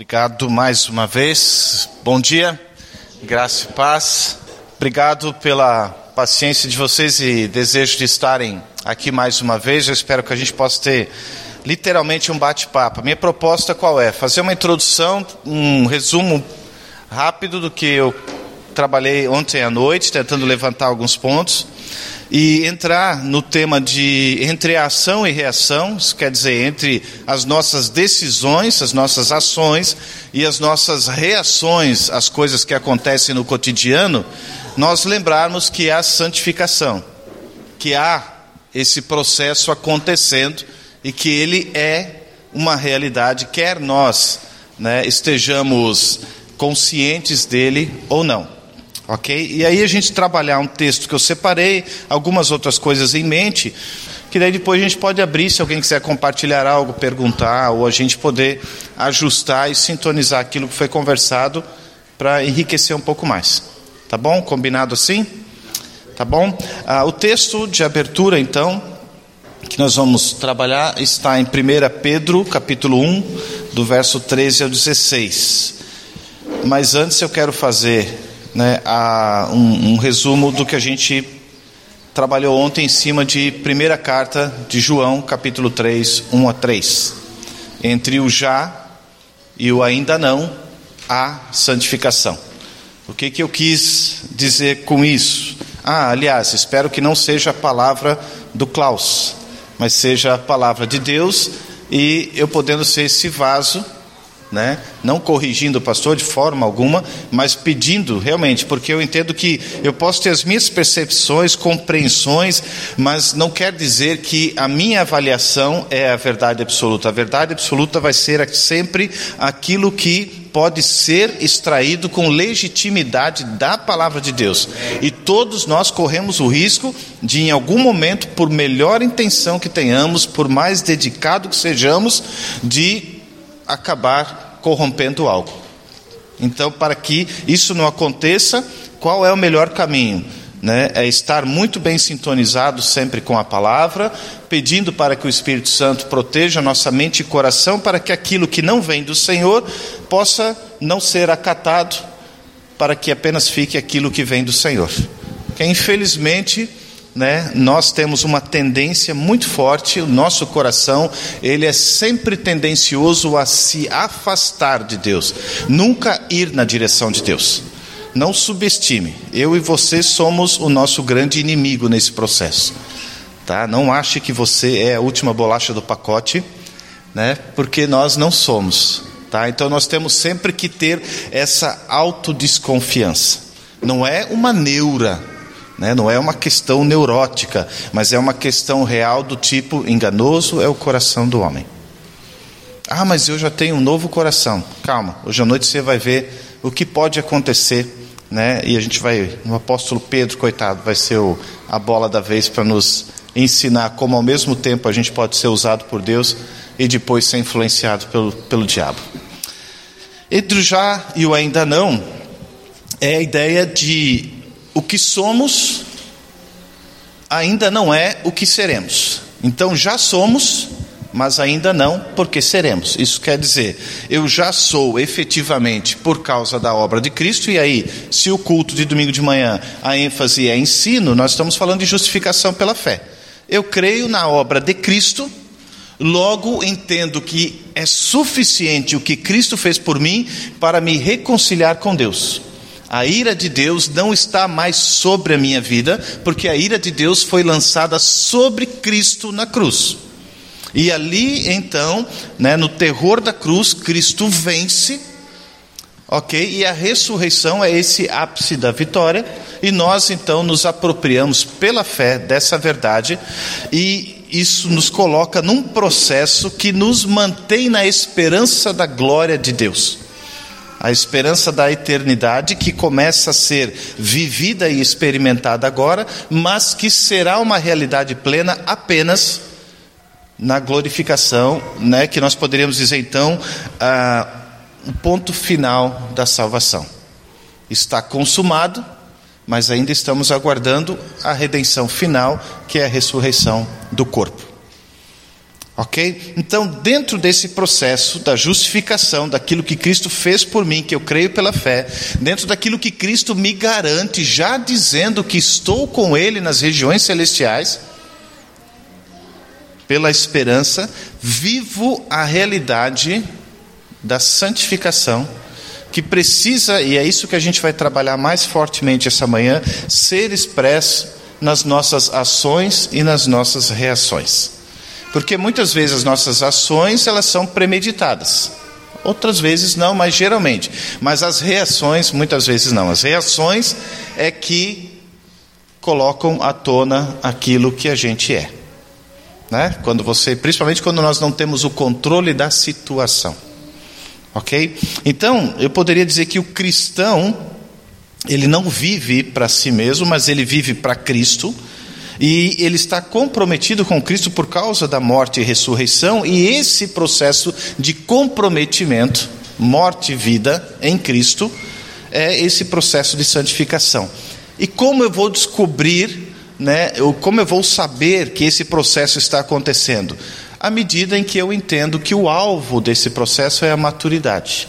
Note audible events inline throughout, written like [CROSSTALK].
Obrigado mais uma vez. Bom dia, graça e paz. Obrigado pela paciência de vocês e desejo de estarem aqui mais uma vez. Eu espero que a gente possa ter literalmente um bate-papo. Minha proposta qual é? Fazer uma introdução, um resumo rápido do que eu trabalhei ontem à noite, tentando levantar alguns pontos e entrar no tema de entre ação e reação, isso quer dizer, entre as nossas decisões, as nossas ações e as nossas reações às coisas que acontecem no cotidiano, nós lembrarmos que há santificação, que há esse processo acontecendo e que ele é uma realidade, quer nós né, estejamos conscientes dele ou não. Ok? E aí a gente trabalhar um texto que eu separei, algumas outras coisas em mente, que daí depois a gente pode abrir se alguém quiser compartilhar algo, perguntar, ou a gente poder ajustar e sintonizar aquilo que foi conversado para enriquecer um pouco mais. Tá bom? Combinado assim? Tá bom? Ah, o texto de abertura, então, que nós vamos trabalhar está em 1 Pedro, capítulo 1, do verso 13 ao 16. Mas antes eu quero fazer né, a, um, um resumo do que a gente trabalhou ontem em cima de primeira carta de João, capítulo 3, 1 a 3. Entre o já e o ainda não, há santificação. O que, que eu quis dizer com isso? Ah, aliás, espero que não seja a palavra do Klaus, mas seja a palavra de Deus e eu podendo ser esse vaso né? não corrigindo o pastor de forma alguma, mas pedindo realmente, porque eu entendo que eu posso ter as minhas percepções, compreensões, mas não quer dizer que a minha avaliação é a verdade absoluta. A verdade absoluta vai ser sempre aquilo que pode ser extraído com legitimidade da palavra de Deus. E todos nós corremos o risco de, em algum momento, por melhor intenção que tenhamos, por mais dedicado que sejamos, de acabar corrompendo algo. Então, para que isso não aconteça, qual é o melhor caminho? Né? É estar muito bem sintonizado sempre com a palavra, pedindo para que o Espírito Santo proteja nossa mente e coração, para que aquilo que não vem do Senhor possa não ser acatado, para que apenas fique aquilo que vem do Senhor. Que infelizmente né, nós temos uma tendência muito forte, o nosso coração, ele é sempre tendencioso a se afastar de Deus, nunca ir na direção de Deus. Não subestime, eu e você somos o nosso grande inimigo nesse processo. Tá? Não ache que você é a última bolacha do pacote, né? porque nós não somos. Tá? Então nós temos sempre que ter essa autodesconfiança. Não é uma neura, né? Não é uma questão neurótica, mas é uma questão real do tipo: enganoso é o coração do homem. Ah, mas eu já tenho um novo coração. Calma, hoje à noite você vai ver o que pode acontecer. Né? E a gente vai, o apóstolo Pedro, coitado, vai ser o, a bola da vez para nos ensinar como ao mesmo tempo a gente pode ser usado por Deus e depois ser influenciado pelo, pelo diabo. Entre o já e o ainda não é a ideia de o que somos ainda não é o que seremos. Então já somos, mas ainda não porque seremos. Isso quer dizer, eu já sou efetivamente por causa da obra de Cristo, e aí, se o culto de domingo de manhã a ênfase é ensino, nós estamos falando de justificação pela fé. Eu creio na obra de Cristo, logo entendo que é suficiente o que Cristo fez por mim para me reconciliar com Deus. A ira de Deus não está mais sobre a minha vida, porque a ira de Deus foi lançada sobre Cristo na cruz. E ali, então, né, no terror da cruz, Cristo vence, ok? E a ressurreição é esse ápice da vitória, e nós então nos apropriamos pela fé dessa verdade, e isso nos coloca num processo que nos mantém na esperança da glória de Deus a esperança da eternidade que começa a ser vivida e experimentada agora, mas que será uma realidade plena apenas na glorificação, né, que nós poderíamos dizer então ah, o ponto final da salvação. Está consumado, mas ainda estamos aguardando a redenção final, que é a ressurreição do corpo. Ok? Então, dentro desse processo da justificação, daquilo que Cristo fez por mim, que eu creio pela fé, dentro daquilo que Cristo me garante, já dizendo que estou com Ele nas regiões celestiais, pela esperança, vivo a realidade da santificação, que precisa, e é isso que a gente vai trabalhar mais fortemente essa manhã, ser expresso nas nossas ações e nas nossas reações. Porque muitas vezes as nossas ações elas são premeditadas. Outras vezes não, mas geralmente. Mas as reações, muitas vezes não. As reações é que colocam à tona aquilo que a gente é. Né? Quando você, principalmente quando nós não temos o controle da situação. OK? Então, eu poderia dizer que o cristão ele não vive para si mesmo, mas ele vive para Cristo e ele está comprometido com Cristo por causa da morte e ressurreição, e esse processo de comprometimento, morte e vida em Cristo, é esse processo de santificação. E como eu vou descobrir, né, como eu vou saber que esse processo está acontecendo? À medida em que eu entendo que o alvo desse processo é a maturidade.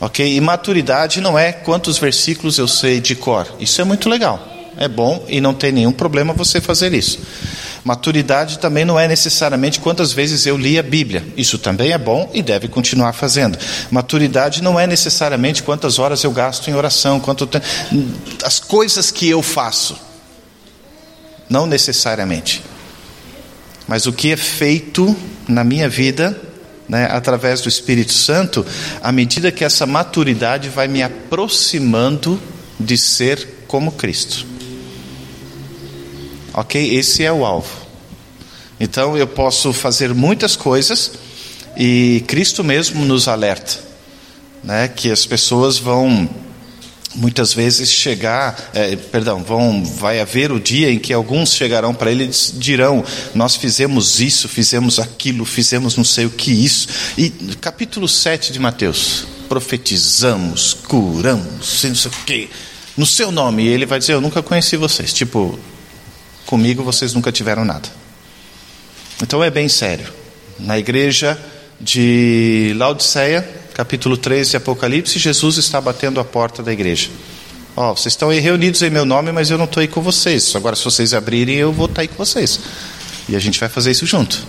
Ok? E maturidade não é quantos versículos eu sei de cor. Isso é muito legal é bom e não tem nenhum problema você fazer isso. Maturidade também não é necessariamente quantas vezes eu li a Bíblia. Isso também é bom e deve continuar fazendo. Maturidade não é necessariamente quantas horas eu gasto em oração, quanto as coisas que eu faço. Não necessariamente. Mas o que é feito na minha vida, né, através do Espírito Santo, à medida que essa maturidade vai me aproximando de ser como Cristo. Ok? Esse é o alvo. Então eu posso fazer muitas coisas e Cristo mesmo nos alerta, né? Que as pessoas vão muitas vezes chegar, é, perdão, vão, vai haver o dia em que alguns chegarão para ele e dirão: Nós fizemos isso, fizemos aquilo, fizemos não sei o que isso. E capítulo 7 de Mateus: profetizamos, curamos, não sei o que, no seu nome. E ele vai dizer: Eu nunca conheci vocês. Tipo, comigo vocês nunca tiveram nada. Então é bem sério. Na igreja de Laodiceia, capítulo 3 de Apocalipse, Jesus está batendo a porta da igreja. Ó, oh, vocês estão aí reunidos em meu nome, mas eu não estou aí com vocês. Agora, se vocês abrirem, eu vou estar aí com vocês. E a gente vai fazer isso junto.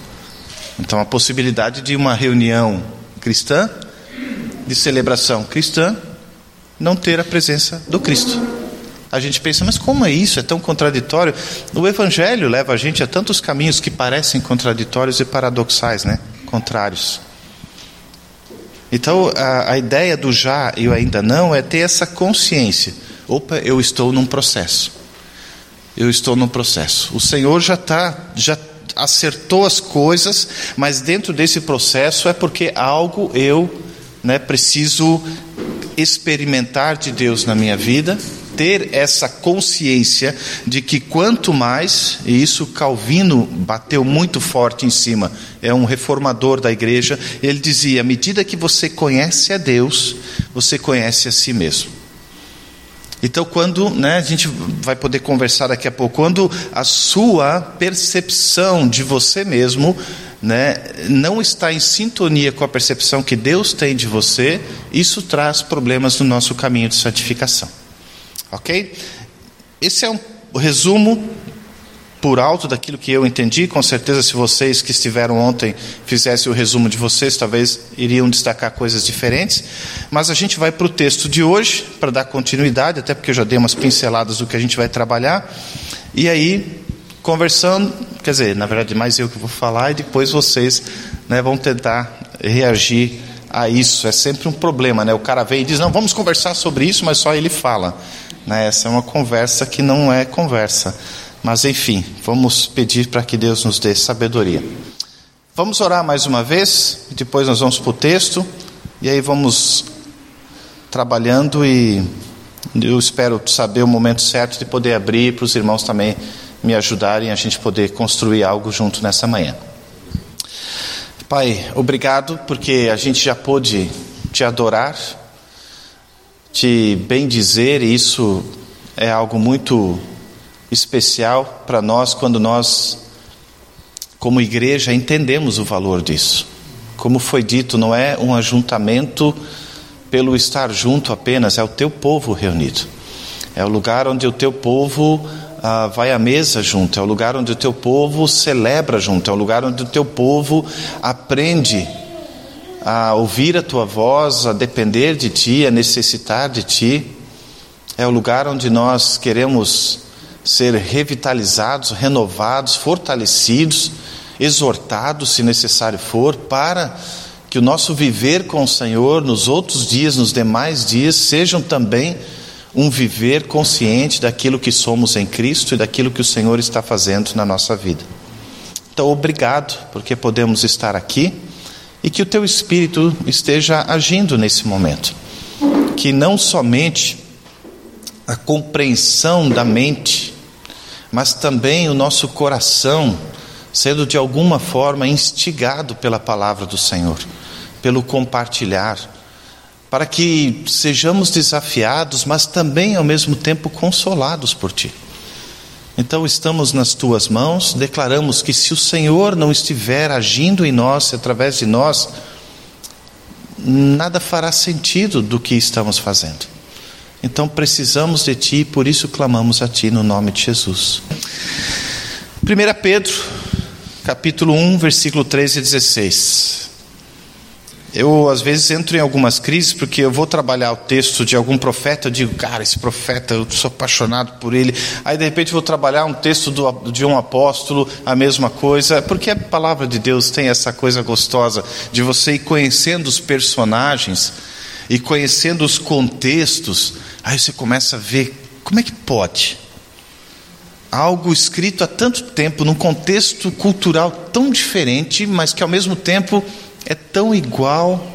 Então, a possibilidade de uma reunião cristã, de celebração cristã, não ter a presença do Cristo a gente pensa, mas como é isso? É tão contraditório. O Evangelho leva a gente a tantos caminhos que parecem contraditórios e paradoxais, né? Contrários. Então, a, a ideia do já e o ainda não é ter essa consciência. Opa, eu estou num processo. Eu estou num processo. O Senhor já está, já acertou as coisas, mas dentro desse processo é porque algo eu né, preciso experimentar de Deus na minha vida ter essa consciência de que quanto mais, e isso Calvino bateu muito forte em cima, é um reformador da igreja, ele dizia: à medida que você conhece a Deus, você conhece a si mesmo. Então, quando, né, a gente vai poder conversar daqui a pouco, quando a sua percepção de você mesmo né, não está em sintonia com a percepção que Deus tem de você, isso traz problemas no nosso caminho de santificação. Ok? Esse é um resumo por alto daquilo que eu entendi. Com certeza, se vocês que estiveram ontem fizessem o resumo de vocês, talvez iriam destacar coisas diferentes. Mas a gente vai para o texto de hoje, para dar continuidade, até porque eu já dei umas pinceladas do que a gente vai trabalhar. E aí, conversando, quer dizer, na verdade, mais eu que vou falar, e depois vocês né, vão tentar reagir a isso. É sempre um problema, né? O cara vem e diz: Não, vamos conversar sobre isso, mas só ele fala. Né? Essa é uma conversa que não é conversa. Mas enfim, vamos pedir para que Deus nos dê sabedoria. Vamos orar mais uma vez, e depois nós vamos para o texto, e aí vamos trabalhando e eu espero saber o momento certo de poder abrir para os irmãos também me ajudarem a gente poder construir algo junto nessa manhã. Pai, obrigado porque a gente já pôde te adorar te bem dizer, e isso é algo muito especial para nós quando nós como igreja, entendemos o valor disso. Como foi dito, não é um ajuntamento pelo estar junto apenas, é o teu povo reunido. É o lugar onde o teu povo ah, vai à mesa junto, é o lugar onde o teu povo celebra junto, é o lugar onde o teu povo aprende a ouvir a tua voz, a depender de ti, a necessitar de ti. É o lugar onde nós queremos ser revitalizados, renovados, fortalecidos exortados, se necessário for, para que o nosso viver com o Senhor nos outros dias, nos demais dias, sejam também um viver consciente daquilo que somos em Cristo e daquilo que o Senhor está fazendo na nossa vida. Então, obrigado, porque podemos estar aqui e que o teu Espírito esteja agindo nesse momento. Que não somente a compreensão da mente, mas também o nosso coração sendo de alguma forma instigado pela palavra do Senhor, pelo compartilhar, para que sejamos desafiados, mas também ao mesmo tempo consolados por Ti. Então estamos nas tuas mãos, declaramos que se o Senhor não estiver agindo em nós, através de nós, nada fará sentido do que estamos fazendo. Então precisamos de Ti, por isso clamamos a Ti no nome de Jesus. 1 Pedro capítulo 1, versículo 13 e 16. Eu, às vezes, entro em algumas crises porque eu vou trabalhar o texto de algum profeta, eu digo, cara, esse profeta, eu sou apaixonado por ele. Aí, de repente, vou trabalhar um texto do, de um apóstolo, a mesma coisa, porque a palavra de Deus tem essa coisa gostosa de você ir conhecendo os personagens e conhecendo os contextos, aí você começa a ver como é que pode algo escrito há tanto tempo, num contexto cultural tão diferente, mas que ao mesmo tempo é tão igual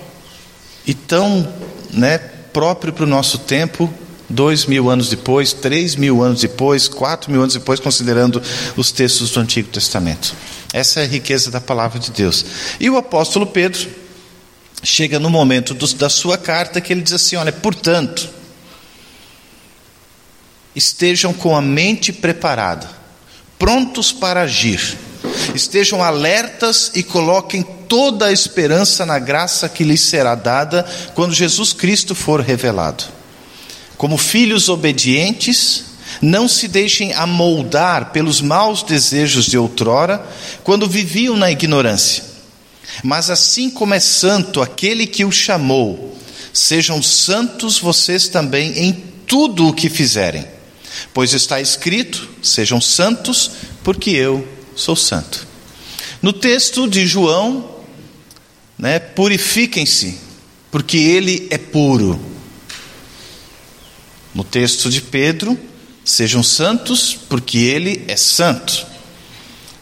e tão né, próprio para o nosso tempo, dois mil anos depois, três mil anos depois, quatro mil anos depois, considerando os textos do Antigo Testamento. Essa é a riqueza da palavra de Deus. E o apóstolo Pedro chega no momento do, da sua carta que ele diz assim: olha, portanto estejam com a mente preparada, prontos para agir, estejam alertas e coloquem toda a esperança na graça que lhes será dada quando Jesus Cristo for revelado. Como filhos obedientes, não se deixem amoldar pelos maus desejos de outrora, quando viviam na ignorância. Mas assim como é santo aquele que o chamou, sejam santos vocês também em tudo o que fizerem Pois está escrito: sejam santos, porque eu sou santo. No texto de João, né, purifiquem-se, porque ele é puro. No texto de Pedro, sejam santos, porque ele é santo.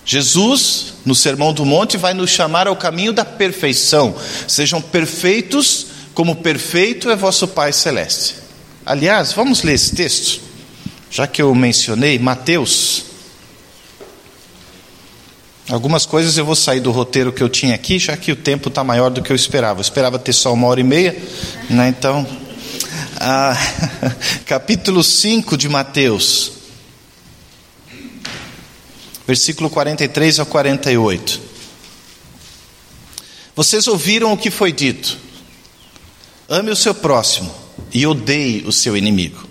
Jesus, no Sermão do Monte, vai nos chamar ao caminho da perfeição. Sejam perfeitos, como perfeito é vosso Pai Celeste. Aliás, vamos ler esse texto já que eu mencionei, Mateus. Algumas coisas eu vou sair do roteiro que eu tinha aqui, já que o tempo está maior do que eu esperava. Eu esperava ter só uma hora e meia, né? então. Ah, [LAUGHS] capítulo 5 de Mateus, versículo 43 a 48. Vocês ouviram o que foi dito: ame o seu próximo e odeie o seu inimigo.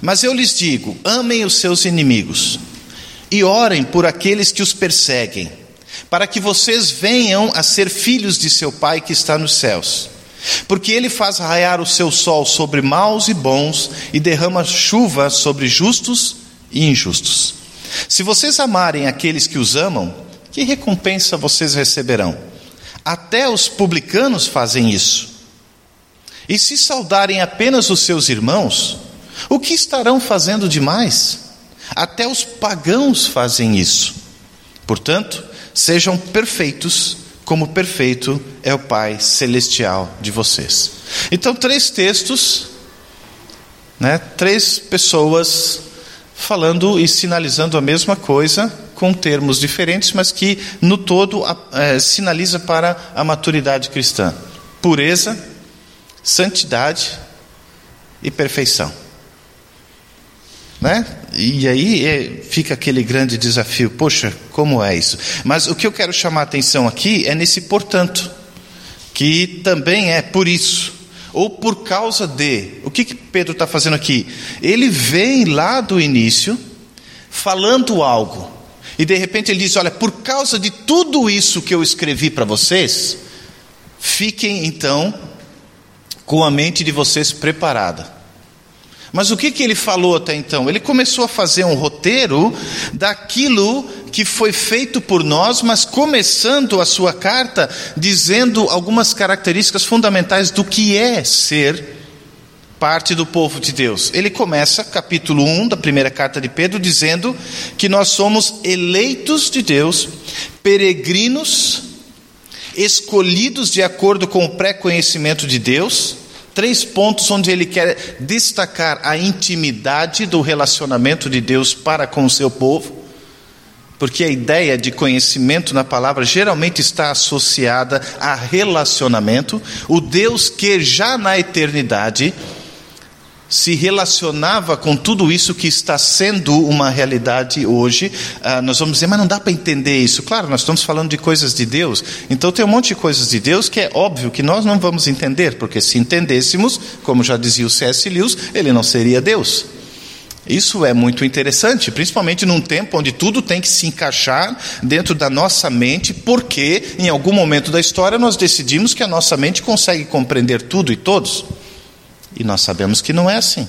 Mas eu lhes digo: amem os seus inimigos e orem por aqueles que os perseguem, para que vocês venham a ser filhos de seu Pai que está nos céus. Porque ele faz raiar o seu sol sobre maus e bons e derrama chuva sobre justos e injustos. Se vocês amarem aqueles que os amam, que recompensa vocês receberão? Até os publicanos fazem isso. E se saudarem apenas os seus irmãos, o que estarão fazendo demais? Até os pagãos fazem isso. Portanto, sejam perfeitos, como perfeito é o Pai celestial de vocês. Então, três textos, né, três pessoas falando e sinalizando a mesma coisa, com termos diferentes, mas que no todo é, sinaliza para a maturidade cristã: pureza, santidade e perfeição. Né? E aí é, fica aquele grande desafio: poxa, como é isso. Mas o que eu quero chamar a atenção aqui é nesse portanto, que também é por isso, ou por causa de. O que, que Pedro está fazendo aqui? Ele vem lá do início falando algo, e de repente ele diz: Olha, por causa de tudo isso que eu escrevi para vocês, fiquem então com a mente de vocês preparada. Mas o que, que ele falou até então? Ele começou a fazer um roteiro daquilo que foi feito por nós, mas começando a sua carta dizendo algumas características fundamentais do que é ser parte do povo de Deus. Ele começa, capítulo 1 da primeira carta de Pedro, dizendo que nós somos eleitos de Deus, peregrinos, escolhidos de acordo com o pré-conhecimento de Deus três pontos onde ele quer destacar a intimidade do relacionamento de Deus para com o seu povo, porque a ideia de conhecimento na palavra geralmente está associada a relacionamento. O Deus que já na eternidade se relacionava com tudo isso que está sendo uma realidade hoje, ah, nós vamos dizer, mas não dá para entender isso. Claro, nós estamos falando de coisas de Deus, então tem um monte de coisas de Deus que é óbvio que nós não vamos entender, porque se entendêssemos, como já dizia o C.S. Lewis, ele não seria Deus. Isso é muito interessante, principalmente num tempo onde tudo tem que se encaixar dentro da nossa mente, porque em algum momento da história nós decidimos que a nossa mente consegue compreender tudo e todos. E nós sabemos que não é assim.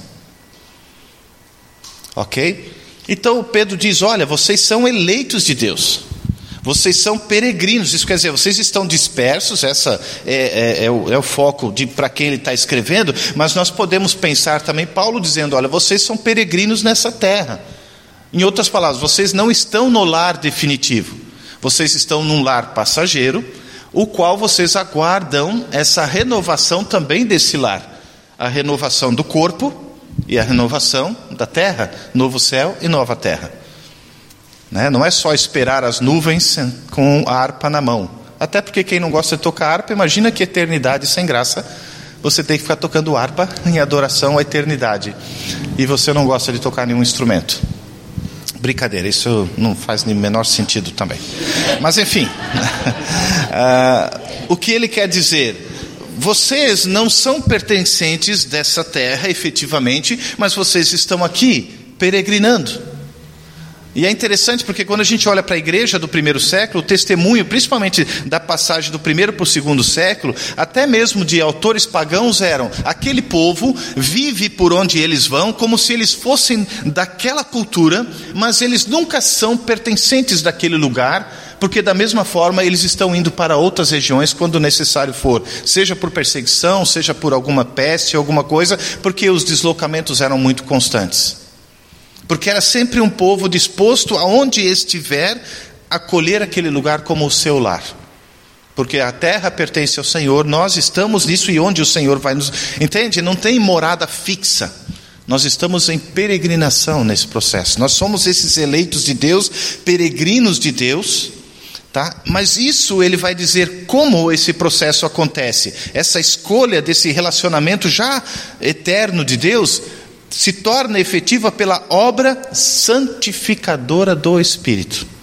Ok? Então Pedro diz: Olha, vocês são eleitos de Deus. Vocês são peregrinos, isso quer dizer, vocês estão dispersos, essa é, é, é, o, é o, foco para quem ele está escrevendo, mas nós podemos pensar também, Paulo dizendo: olha, vocês são peregrinos nessa terra. Em outras palavras, vocês não estão no lar definitivo, vocês estão num lar passageiro, o qual vocês aguardam essa renovação também desse lar a renovação do corpo e a renovação da terra, novo céu e nova terra. Né? Não é só esperar as nuvens com a harpa na mão. Até porque quem não gosta de tocar harpa, imagina que eternidade sem graça. Você tem que ficar tocando harpa em adoração à eternidade. E você não gosta de tocar nenhum instrumento. Brincadeira, isso não faz nem menor sentido também. Mas enfim, uh, [LAUGHS] o que ele quer dizer? Vocês não são pertencentes dessa terra efetivamente, mas vocês estão aqui peregrinando. E é interessante porque quando a gente olha para a igreja do primeiro século, o testemunho, principalmente da passagem do primeiro para o segundo século, até mesmo de autores pagãos, eram: aquele povo vive por onde eles vão, como se eles fossem daquela cultura, mas eles nunca são pertencentes daquele lugar porque da mesma forma eles estão indo para outras regiões quando necessário for, seja por perseguição, seja por alguma peste, alguma coisa, porque os deslocamentos eram muito constantes. Porque era sempre um povo disposto, aonde estiver, a acolher aquele lugar como o seu lar. Porque a terra pertence ao Senhor, nós estamos nisso e onde o Senhor vai nos. Entende? Não tem morada fixa. Nós estamos em peregrinação nesse processo. Nós somos esses eleitos de Deus, peregrinos de Deus, Tá? Mas isso ele vai dizer como esse processo acontece. Essa escolha desse relacionamento já eterno de Deus se torna efetiva pela obra santificadora do Espírito.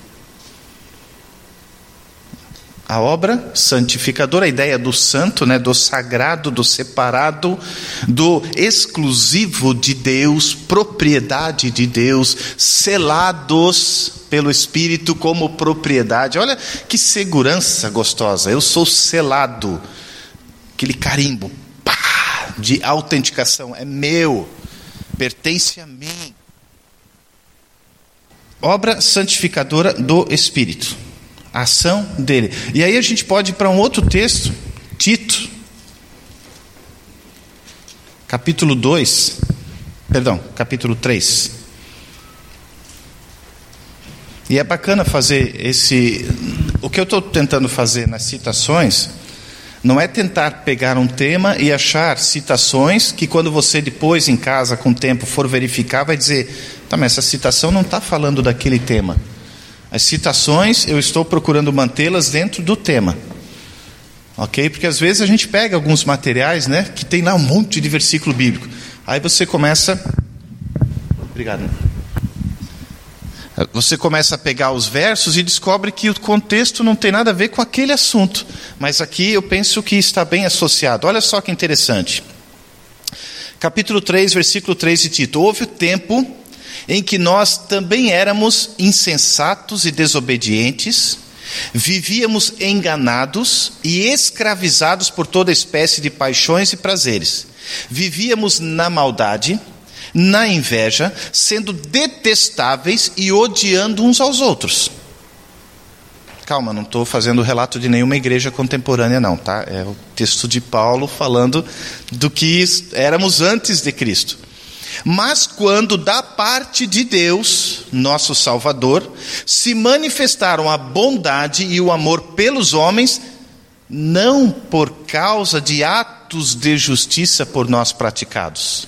A obra santificadora, a ideia do santo, né, do sagrado, do separado, do exclusivo de Deus, propriedade de Deus, selados pelo Espírito como propriedade. Olha que segurança gostosa. Eu sou selado. Aquele carimbo pá, de autenticação é meu, pertence a mim. Obra santificadora do Espírito. A ação dele. E aí a gente pode ir para um outro texto, Tito, capítulo 2, perdão, capítulo 3. E é bacana fazer esse. O que eu estou tentando fazer nas citações não é tentar pegar um tema e achar citações que, quando você depois em casa, com o tempo, for verificar, vai dizer: tá, mas essa citação não está falando daquele tema. As citações, eu estou procurando mantê-las dentro do tema. Ok? Porque às vezes a gente pega alguns materiais, né, que tem lá um monte de versículo bíblico. Aí você começa. Obrigado. Você começa a pegar os versos e descobre que o contexto não tem nada a ver com aquele assunto. Mas aqui eu penso que está bem associado. Olha só que interessante. Capítulo 3, versículo 3 de Tito. Houve o tempo em que nós também éramos insensatos e desobedientes, vivíamos enganados e escravizados por toda espécie de paixões e prazeres. Vivíamos na maldade na inveja, sendo detestáveis e odiando uns aos outros. Calma, não estou fazendo relato de nenhuma igreja contemporânea, não, tá? É o texto de Paulo falando do que éramos antes de Cristo. Mas quando da parte de Deus, nosso Salvador, se manifestaram a bondade e o amor pelos homens, não por causa de atos de justiça por nós praticados,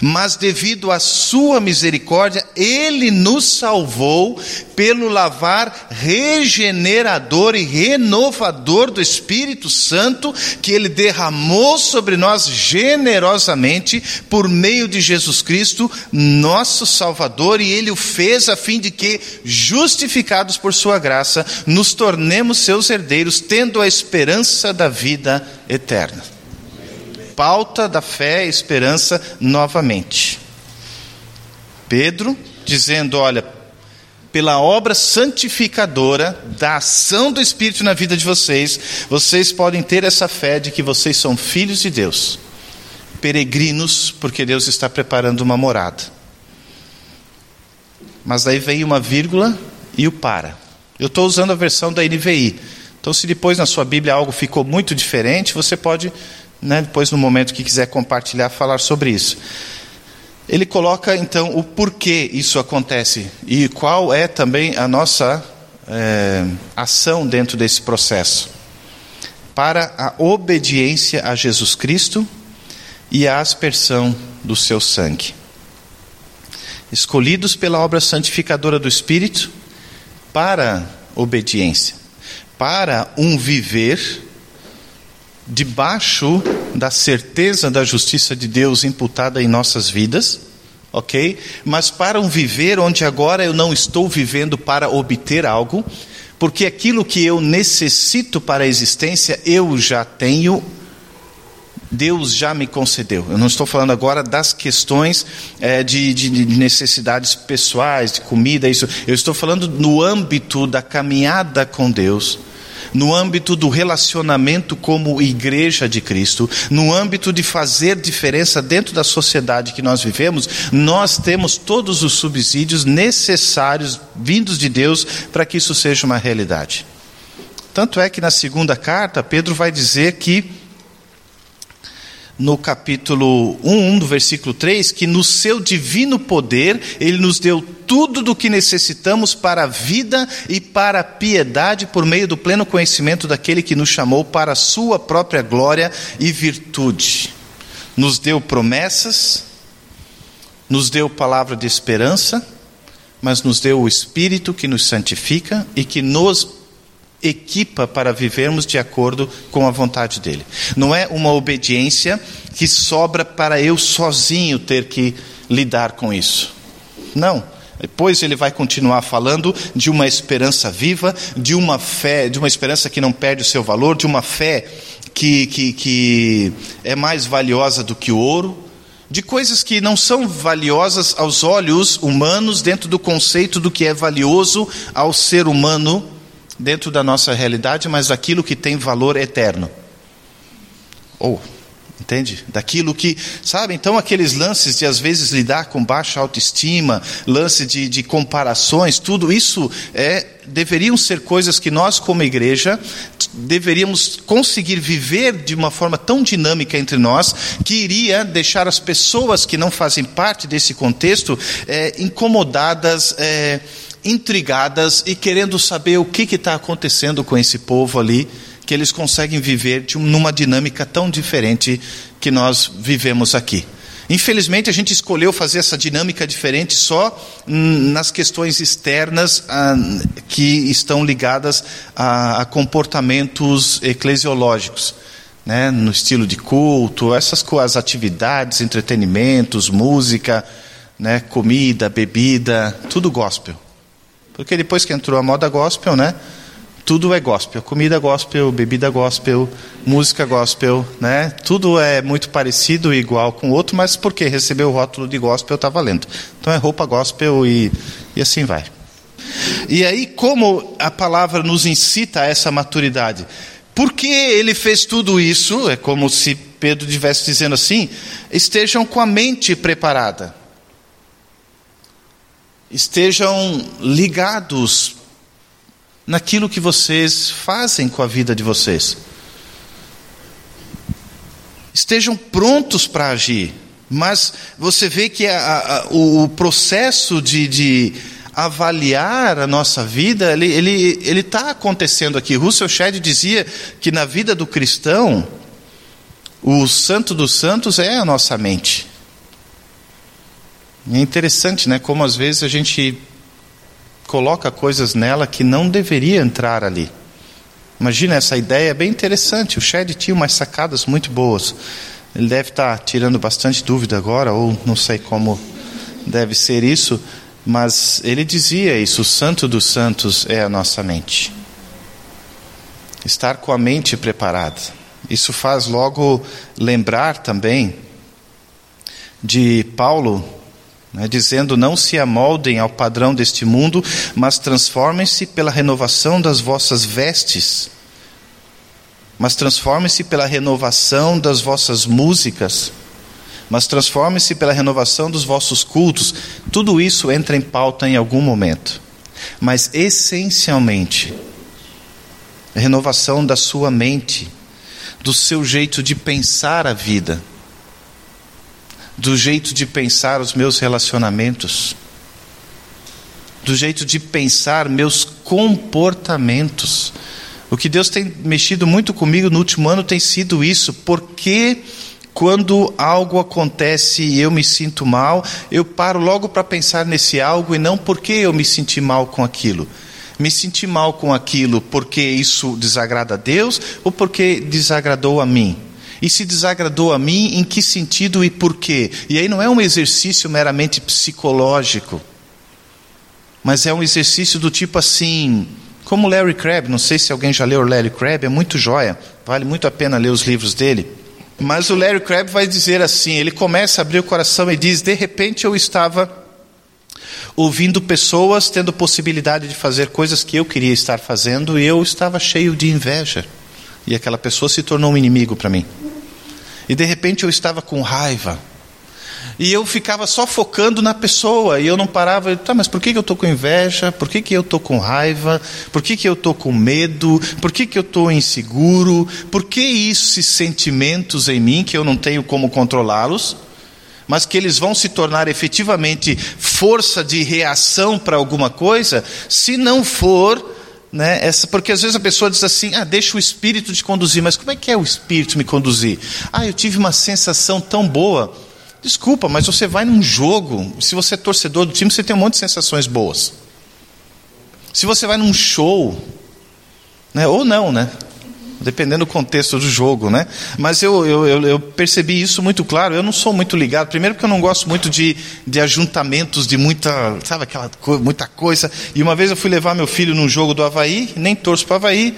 mas devido à sua misericórdia, ele nos salvou pelo lavar regenerador e renovador do Espírito Santo que ele derramou sobre nós generosamente por meio de Jesus Cristo, nosso Salvador, e ele o fez a fim de que, justificados por sua graça, nos tornemos seus herdeiros, tendo a esperança da vida eterna pauta da fé e esperança novamente. Pedro dizendo: Olha, pela obra santificadora da ação do Espírito na vida de vocês, vocês podem ter essa fé de que vocês são filhos de Deus, peregrinos, porque Deus está preparando uma morada. Mas aí vem uma vírgula e o para. Eu estou usando a versão da NVI. Então, se depois na sua Bíblia algo ficou muito diferente, você pode né, depois no momento que quiser compartilhar, falar sobre isso. Ele coloca então o porquê isso acontece e qual é também a nossa é, ação dentro desse processo. Para a obediência a Jesus Cristo e a aspersão do seu sangue. Escolhidos pela obra santificadora do Espírito para obediência, para um viver debaixo da certeza da justiça de Deus imputada em nossas vidas, ok? Mas para um viver onde agora eu não estou vivendo para obter algo, porque aquilo que eu necessito para a existência eu já tenho Deus já me concedeu. Eu não estou falando agora das questões é, de, de, necessidades pessoais, de comida, isso. Eu estou falando no âmbito da caminhada com Deus no âmbito do relacionamento como igreja de Cristo, no âmbito de fazer diferença dentro da sociedade que nós vivemos, nós temos todos os subsídios necessários vindos de Deus para que isso seja uma realidade. Tanto é que na segunda carta, Pedro vai dizer que no capítulo 1, do versículo 3, que no seu divino poder ele nos deu tudo do que necessitamos para a vida e para a piedade por meio do pleno conhecimento daquele que nos chamou para a sua própria glória e virtude. Nos deu promessas, nos deu palavra de esperança, mas nos deu o Espírito que nos santifica e que nos equipa para vivermos de acordo com a vontade dele. Não é uma obediência que sobra para eu sozinho ter que lidar com isso. Não. Depois ele vai continuar falando de uma esperança viva, de uma fé, de uma esperança que não perde o seu valor, de uma fé que, que, que é mais valiosa do que o ouro, de coisas que não são valiosas aos olhos humanos dentro do conceito do que é valioso ao ser humano dentro da nossa realidade, mas aquilo que tem valor eterno. Ou, oh, entende? Daquilo que, sabe? Então, aqueles lances de às vezes lidar com baixa autoestima, lance de, de comparações, tudo isso é, deveriam ser coisas que nós, como igreja, deveríamos conseguir viver de uma forma tão dinâmica entre nós que iria deixar as pessoas que não fazem parte desse contexto é, incomodadas. É, intrigadas e querendo saber o que está acontecendo com esse povo ali, que eles conseguem viver de, numa dinâmica tão diferente que nós vivemos aqui. Infelizmente, a gente escolheu fazer essa dinâmica diferente só nas questões externas ah, que estão ligadas a, a comportamentos eclesiológicos. Né, no estilo de culto, essas as atividades, entretenimentos, música, né, comida, bebida, tudo gospel. Porque depois que entrou a moda gospel, né? Tudo é gospel, comida gospel, bebida gospel, música gospel, né? Tudo é muito parecido e igual com o outro, mas porque recebeu o rótulo de gospel está valendo. Então é roupa gospel e, e assim vai. E aí, como a palavra nos incita a essa maturidade? Porque ele fez tudo isso, é como se Pedro estivesse dizendo assim: estejam com a mente preparada, estejam ligados naquilo que vocês fazem com a vida de vocês. Estejam prontos para agir, mas você vê que a, a, o processo de, de avaliar a nossa vida, ele está ele, ele tá acontecendo aqui. Russell Shedd dizia que na vida do cristão, o santo dos santos é a nossa mente. É interessante, né? Como às vezes a gente coloca coisas nela que não deveria entrar ali. Imagina essa ideia, é bem interessante. O Shed tinha umas sacadas muito boas. Ele deve estar tirando bastante dúvida agora, ou não sei como deve ser isso, mas ele dizia isso: o santo dos santos é a nossa mente. Estar com a mente preparada. Isso faz logo lembrar também de Paulo, né, dizendo: Não se amoldem ao padrão deste mundo, mas transformem-se pela renovação das vossas vestes. Mas transformem-se pela renovação das vossas músicas. Mas transformem-se pela renovação dos vossos cultos. Tudo isso entra em pauta em algum momento. Mas essencialmente, a renovação da sua mente do seu jeito de pensar a vida, do jeito de pensar os meus relacionamentos, do jeito de pensar meus comportamentos. O que Deus tem mexido muito comigo no último ano tem sido isso, porque quando algo acontece e eu me sinto mal, eu paro logo para pensar nesse algo e não porque eu me senti mal com aquilo me senti mal com aquilo porque isso desagrada a Deus ou porque desagradou a mim? E se desagradou a mim, em que sentido e por quê? E aí não é um exercício meramente psicológico, mas é um exercício do tipo assim, como Larry Crabb, não sei se alguém já leu Larry Crabb, é muito joia, vale muito a pena ler os livros dele. Mas o Larry Crabb vai dizer assim: ele começa a abrir o coração e diz: De repente eu estava ouvindo pessoas tendo possibilidade de fazer coisas que eu queria estar fazendo e eu estava cheio de inveja. E aquela pessoa se tornou um inimigo para mim. E de repente eu estava com raiva. E eu ficava só focando na pessoa, e eu não parava, tá, mas por que, que eu estou com inveja? Por que, que eu estou com raiva? Por que, que eu estou com medo? Por que, que eu estou inseguro? Por que esses sentimentos em mim que eu não tenho como controlá-los? mas que eles vão se tornar efetivamente força de reação para alguma coisa, se não for, né, essa, porque às vezes a pessoa diz assim: ah, deixa o espírito te conduzir, mas como é que é o espírito me conduzir? Ah, eu tive uma sensação tão boa. Desculpa, mas você vai num jogo, se você é torcedor do time, você tem um monte de sensações boas. Se você vai num show, né, ou não, né? Dependendo do contexto do jogo, né? Mas eu, eu, eu, percebi isso muito claro. Eu não sou muito ligado, primeiro porque eu não gosto muito de, de ajuntamentos de muita, sabe, aquela muita coisa. E uma vez eu fui levar meu filho num jogo do Havaí, nem torço para o Havaí,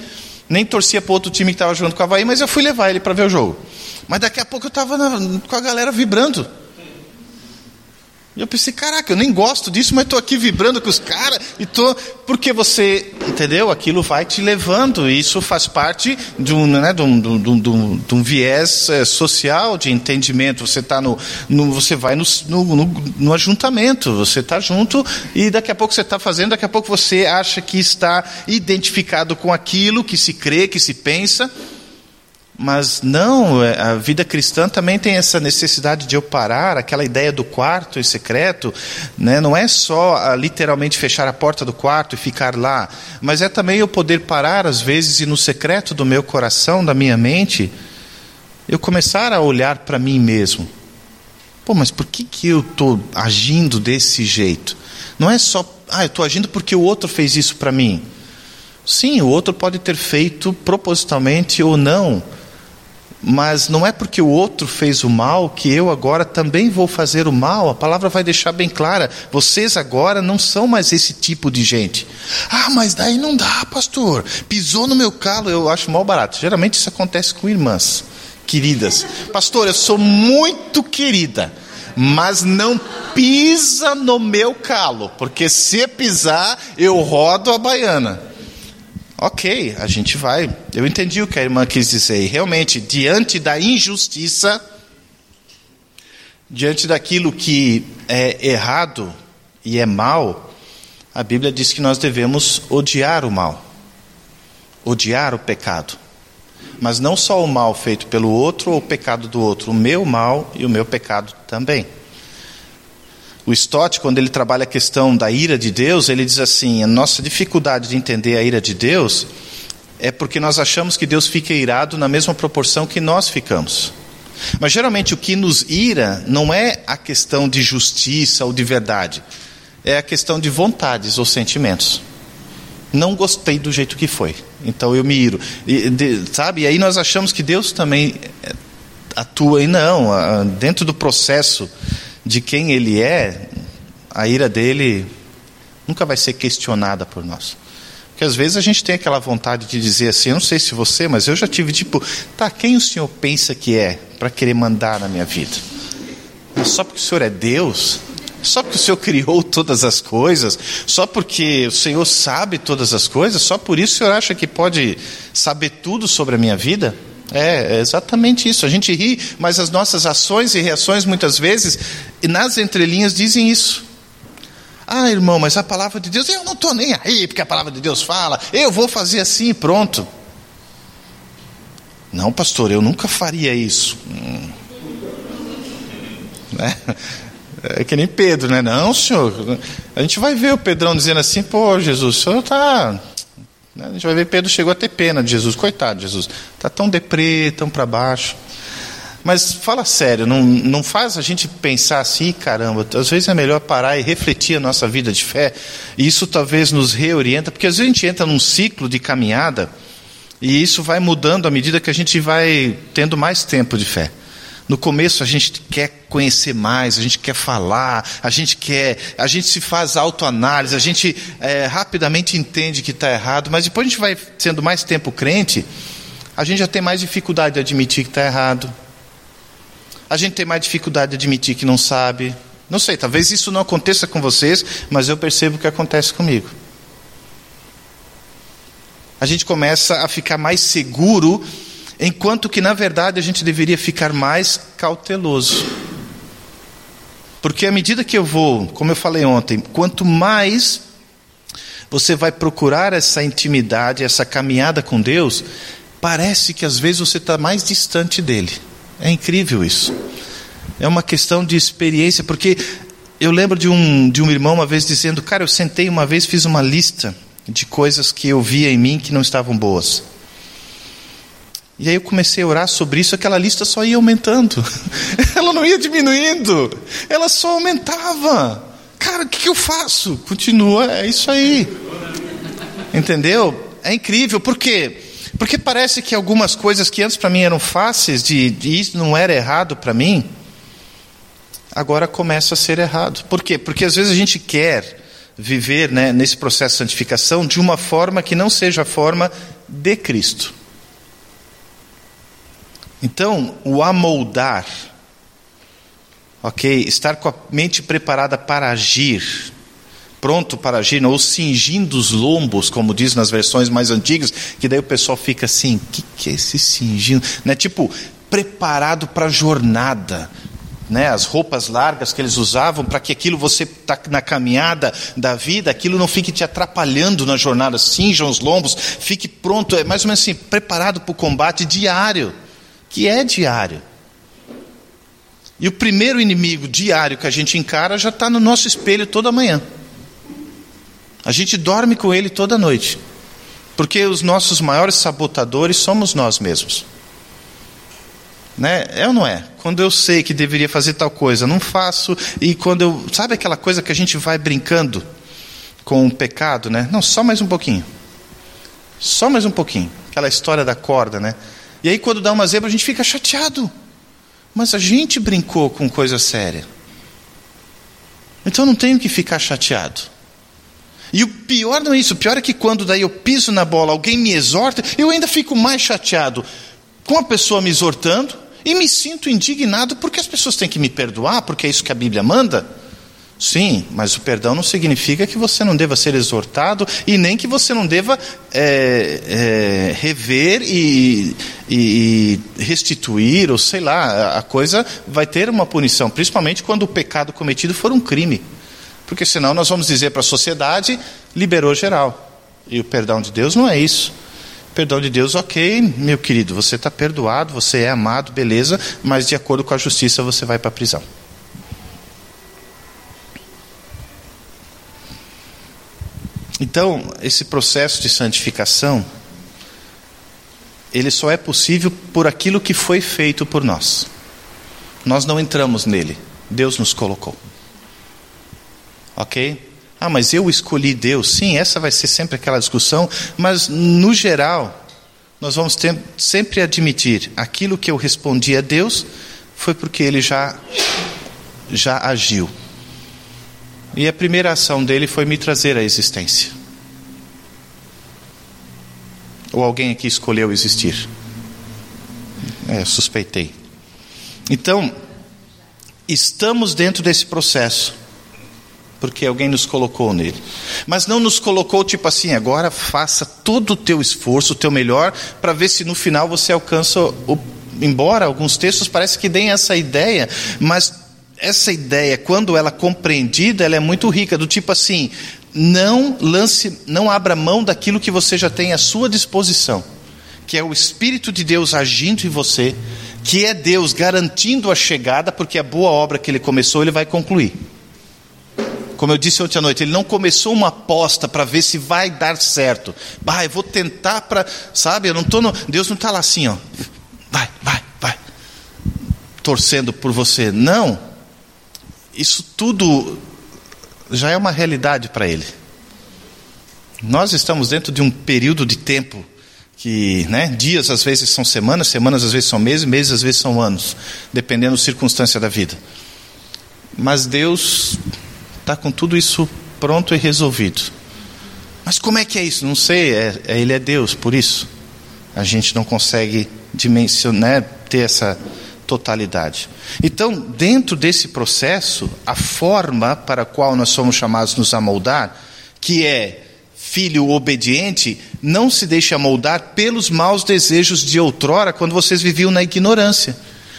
nem torcia para outro time que estava jogando com o Havaí, mas eu fui levar ele para ver o jogo. Mas daqui a pouco eu estava com a galera vibrando. E eu pensei, caraca, eu nem gosto disso, mas estou aqui vibrando com os caras e tô porque você, entendeu? Aquilo vai te levando. E isso faz parte de um, né, de um, de um, de um viés é, social de entendimento. Você tá no, no você vai no, no, no ajuntamento, você está junto e daqui a pouco você está fazendo, daqui a pouco você acha que está identificado com aquilo que se crê, que se pensa. Mas não, é, a vida cristã também tem essa necessidade de eu parar, aquela ideia do quarto em secreto, né? não é só ah, literalmente fechar a porta do quarto e ficar lá, mas é também eu poder parar às vezes e no secreto do meu coração, da minha mente, eu começar a olhar para mim mesmo. Pô, mas por que, que eu estou agindo desse jeito? Não é só, ah, eu estou agindo porque o outro fez isso para mim. Sim, o outro pode ter feito propositalmente ou não Mas não é porque o outro fez o mal que eu agora também vou fazer o mal. A palavra vai deixar bem clara: vocês agora não são mais esse tipo de gente. Ah, mas daí não dá, pastor. Pisou no meu calo, eu acho mal barato. Geralmente isso acontece com irmãs queridas. Pastor, eu sou muito querida, mas não pisa no meu calo, porque se pisar, eu rodo a baiana. Ok, a gente vai. Eu entendi o que a irmã quis dizer. Realmente, diante da injustiça, diante daquilo que é errado e é mal, a Bíblia diz que nós devemos odiar o mal, odiar o pecado. Mas não só o mal feito pelo outro ou o pecado do outro, o meu mal e o meu pecado também. O Stott, quando ele trabalha a questão da ira de Deus, ele diz assim: a nossa dificuldade de entender a ira de Deus é porque nós achamos que Deus fica irado na mesma proporção que nós ficamos. Mas geralmente o que nos ira não é a questão de justiça ou de verdade, é a questão de vontades ou sentimentos. Não gostei do jeito que foi, então eu me iro. E, de, sabe? E aí nós achamos que Deus também eh, atua, e não, dentro do processo de quem ele é, a ira dele nunca vai ser questionada por nós. Porque às vezes a gente tem aquela vontade de dizer assim, eu não sei se você, mas eu já tive tipo, tá, quem o senhor pensa que é para querer mandar na minha vida? Só porque o senhor é Deus? Só porque o Senhor [LAUGHS] criou todas as coisas? Só porque o Senhor sabe todas as coisas? Só por isso o Senhor acha que pode saber tudo sobre a minha vida? É, é exatamente isso. A gente ri, mas as nossas ações e reações muitas vezes, nas entrelinhas, dizem isso. Ah, irmão, mas a palavra de Deus, eu não estou nem aí, porque a palavra de Deus fala, eu vou fazer assim e pronto. Não, pastor, eu nunca faria isso. Hum. [LAUGHS] Né? É que nem Pedro, né? Não, senhor. A gente vai ver o Pedrão dizendo assim: pô, Jesus, o senhor está? A gente vai ver Pedro chegou a ter pena de Jesus, coitado de Jesus, está tão deprê, tão para baixo. Mas fala sério, não, não faz a gente pensar assim, caramba, às vezes é melhor parar e refletir a nossa vida de fé, e isso talvez nos reorienta, porque às vezes a gente entra num ciclo de caminhada, e isso vai mudando à medida que a gente vai tendo mais tempo de fé. No começo a gente quer conhecer mais, a gente quer falar, a gente quer, a gente se faz autoanálise, a gente é, rapidamente entende que está errado, mas depois a gente vai sendo mais tempo crente, a gente já tem mais dificuldade de admitir que está errado. A gente tem mais dificuldade de admitir que não sabe. Não sei, talvez isso não aconteça com vocês, mas eu percebo que acontece comigo. A gente começa a ficar mais seguro enquanto que na verdade a gente deveria ficar mais cauteloso. Porque à medida que eu vou, como eu falei ontem, quanto mais você vai procurar essa intimidade, essa caminhada com Deus, parece que às vezes você está mais distante dele. É incrível isso. É uma questão de experiência, porque eu lembro de um, de um irmão uma vez dizendo: Cara, eu sentei uma vez, fiz uma lista de coisas que eu via em mim que não estavam boas. E aí eu comecei a orar sobre isso, aquela lista só ia aumentando. [LAUGHS] Ela não ia diminuindo, ela só aumentava. Cara, o que, eu faço? Continua, é isso aí. Entendeu? É incrível, por quê? Porque parece que algumas coisas que antes para mim eram fáceis, de, de isso não era errado para mim, agora começa a ser errado. Por quê? Porque às vezes a gente quer viver né, nesse processo de santificação de uma forma que não seja a forma de Cristo. Então, o amoldar, ok? Estar com a mente preparada para agir, pronto para agir, ou cingindo os lombos, como diz nas versões mais antigas, que daí o pessoal fica assim: o que, que é esse cingindo? Né? Tipo, preparado para a jornada. Né, as roupas largas que eles usavam para que aquilo você está na caminhada da vida, aquilo não fique te atrapalhando na jornada. Cinjam os lombos, fique pronto, é mais ou menos assim, preparado para o combate diário que é diário. E o primeiro inimigo diário que a gente encara já está no nosso espelho toda manhã. A gente dorme com ele toda noite. Porque os nossos maiores sabotadores somos nós mesmos. Né? É ou não é? Quando eu sei que deveria fazer tal coisa, não faço. E quando eu. Sabe aquela coisa que a gente vai brincando com o pecado, né? Não, só mais um pouquinho. Só mais um pouquinho. Aquela história da corda, né? E aí, quando dá uma zebra, a gente fica chateado. Mas a gente brincou com coisa séria. Então não tenho que ficar chateado. E o pior não é isso, o pior é que quando daí eu piso na bola, alguém me exorta, eu ainda fico mais chateado com a pessoa me exortando e me sinto indignado porque as pessoas têm que me perdoar, porque é isso que a Bíblia manda. Sim, mas o perdão não significa que você não deva ser exortado e nem que você não deva é, é, rever e, e, restituir, ou sei lá, a coisa vai ter uma punição, principalmente quando o pecado cometido for um crime. Porque senão nós vamos dizer para a sociedade, liberou geral. E o perdão de Deus não é isso. Perdão de Deus, ok, meu querido, você está perdoado, você é amado, beleza, mas de acordo com a justiça você vai para a prisão. Então, esse processo de santificação, ele só é possível por aquilo que foi feito por nós. Nós não entramos nele, Deus nos colocou. Ok? Ah, mas eu escolhi Deus. Sim, essa vai ser sempre aquela discussão, mas no geral, nós vamos ter, sempre admitir aquilo que eu respondi a Deus foi porque ele já já agiu. E a primeira ação dele foi me trazer à existência. Ou alguém aqui escolheu existir? É, suspeitei. Então, estamos dentro desse processo, porque alguém nos colocou nele. Mas não nos colocou tipo assim, agora faça todo o teu esforço, o teu melhor, para ver se no final você alcança o. Embora alguns textos parece que deem essa ideia, mas essa ideia, quando ela é compreendida, ela é muito rica, do tipo assim, não lance, não abra mão daquilo que você já tem à sua disposição, que é o Espírito de Deus agindo em você, que é Deus garantindo a chegada, porque a boa obra que ele começou, ele vai concluir. Como eu disse ontem à noite, ele não começou uma aposta para ver se vai dar certo. Bah, eu vou tentar para, sabe? Eu não tô no, Deus não está lá assim, ó. Vai, vai, vai. Torcendo por você. Não isso tudo já é uma realidade para ele. Nós estamos dentro de um período de tempo que, né, dias às vezes são semanas, semanas às vezes são meses, meses às vezes são anos, dependendo da circunstância da vida. Mas Deus está com tudo isso pronto e resolvido. Mas como é que é isso? Não sei, é, é, Ele é Deus, por isso a gente não consegue dimensionar, ter essa totalidade. Então, dentro desse processo, a forma para a qual nós somos chamados nos amoldar, que é filho obediente, não se deixa moldar pelos maus desejos de outrora, quando vocês viviam na ignorância.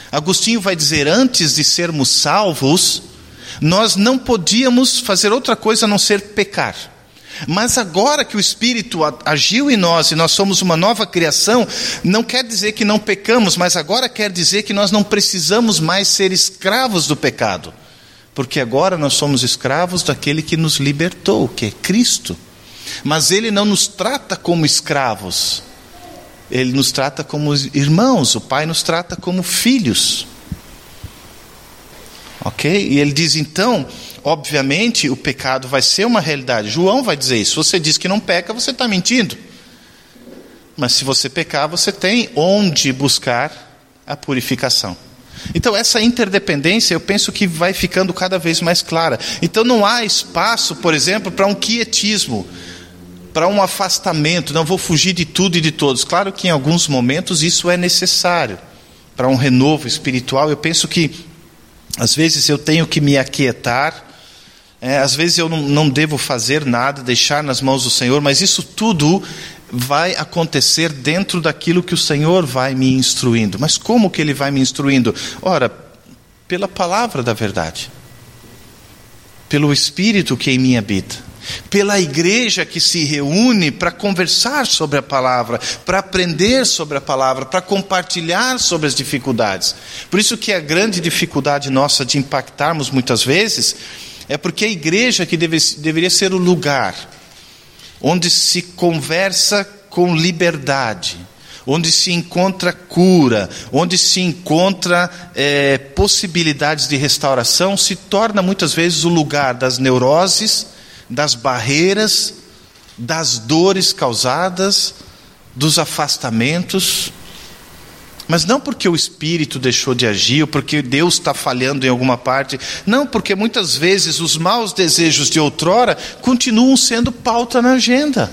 Agostinho vai dizer: antes de sermos salvos, nós não podíamos fazer outra coisa a não ser pecar. Mas agora que o Espírito agiu em nós e nós somos uma nova criação, não quer dizer que não pecamos, mas agora quer dizer que nós não precisamos mais ser escravos do pecado. Porque agora nós somos escravos daquele que nos libertou, que é Cristo. Mas Ele não nos trata como escravos, Ele nos trata como irmãos, o Pai nos trata como filhos. Ok? E Ele diz então obviamente o pecado vai ser uma realidade. João vai dizer isso. Você diz que não peca, você está mentindo. Mas se você pecar, você tem onde buscar a purificação. Então, essa interdependência eu penso que vai ficando cada vez mais clara. Então, não há espaço, por exemplo, para um quietismo, para um afastamento. Não vou fugir de tudo e de todos. Claro que em alguns momentos isso é necessário para um renovo espiritual. Eu penso que às vezes eu tenho que me aquietar é, às vezes eu não, não devo fazer nada, deixar nas mãos do Senhor, mas isso tudo vai acontecer dentro daquilo que o Senhor vai me instruindo. Mas como que Ele vai me instruindo? Ora, pela palavra da verdade, pelo Espírito que em mim habita, pela igreja que se reúne para conversar sobre a palavra, para aprender sobre a palavra, para compartilhar sobre as dificuldades. Por isso que a grande dificuldade nossa de impactarmos muitas vezes é porque a igreja que deve, deveria ser o lugar onde se conversa com liberdade, onde se encontra cura, onde se encontra é, possibilidades de restauração, se torna muitas vezes o lugar das neuroses, das barreiras, das dores causadas, dos afastamentos. Mas não porque o espírito deixou de agir, ou porque Deus está falhando em alguma parte. Não, porque muitas vezes os maus desejos de outrora continuam sendo pauta na agenda.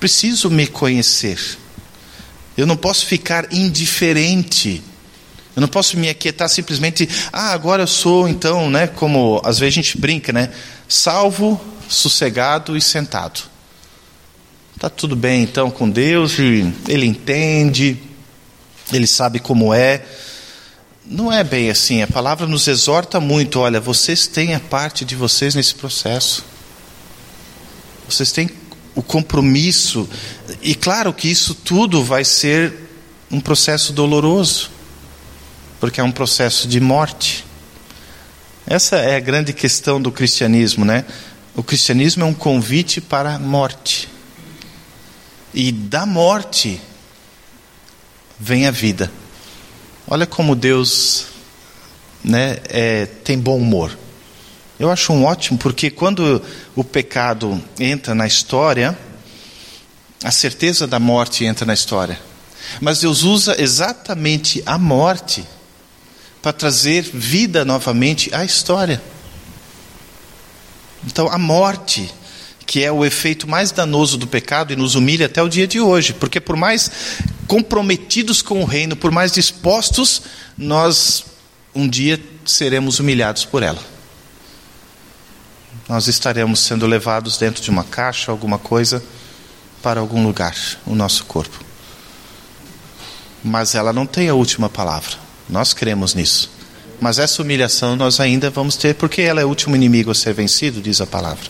Preciso me conhecer. Eu não posso ficar indiferente. Eu não posso me aquietar simplesmente, ah, agora eu sou então, né, como às vezes a gente brinca, né, salvo, sossegado e sentado. Tá tudo bem então com Deus, ele entende, ele sabe como é. Não é bem assim, a palavra nos exorta muito, olha, vocês têm a parte de vocês nesse processo. Vocês têm o compromisso. E claro que isso tudo vai ser um processo doloroso, porque é um processo de morte. Essa é a grande questão do cristianismo, né? O cristianismo é um convite para a morte. E da morte vem a vida. Olha como Deus né, é, tem bom humor. Eu acho um ótimo, porque quando o pecado entra na história, a certeza da morte entra na história. Mas Deus usa exatamente a morte para trazer vida novamente à história. Então, a morte, que é o efeito mais danoso do pecado e nos humilha até o dia de hoje, porque por mais comprometidos com o reino, por mais dispostos, nós um dia seremos humilhados por ela nós estaremos sendo levados dentro de uma caixa, alguma coisa, para algum lugar, o nosso corpo. Mas ela não tem a última palavra. Nós cremos nisso. Mas essa humilhação nós ainda vamos ter, porque ela é o último inimigo a ser vencido, diz a palavra.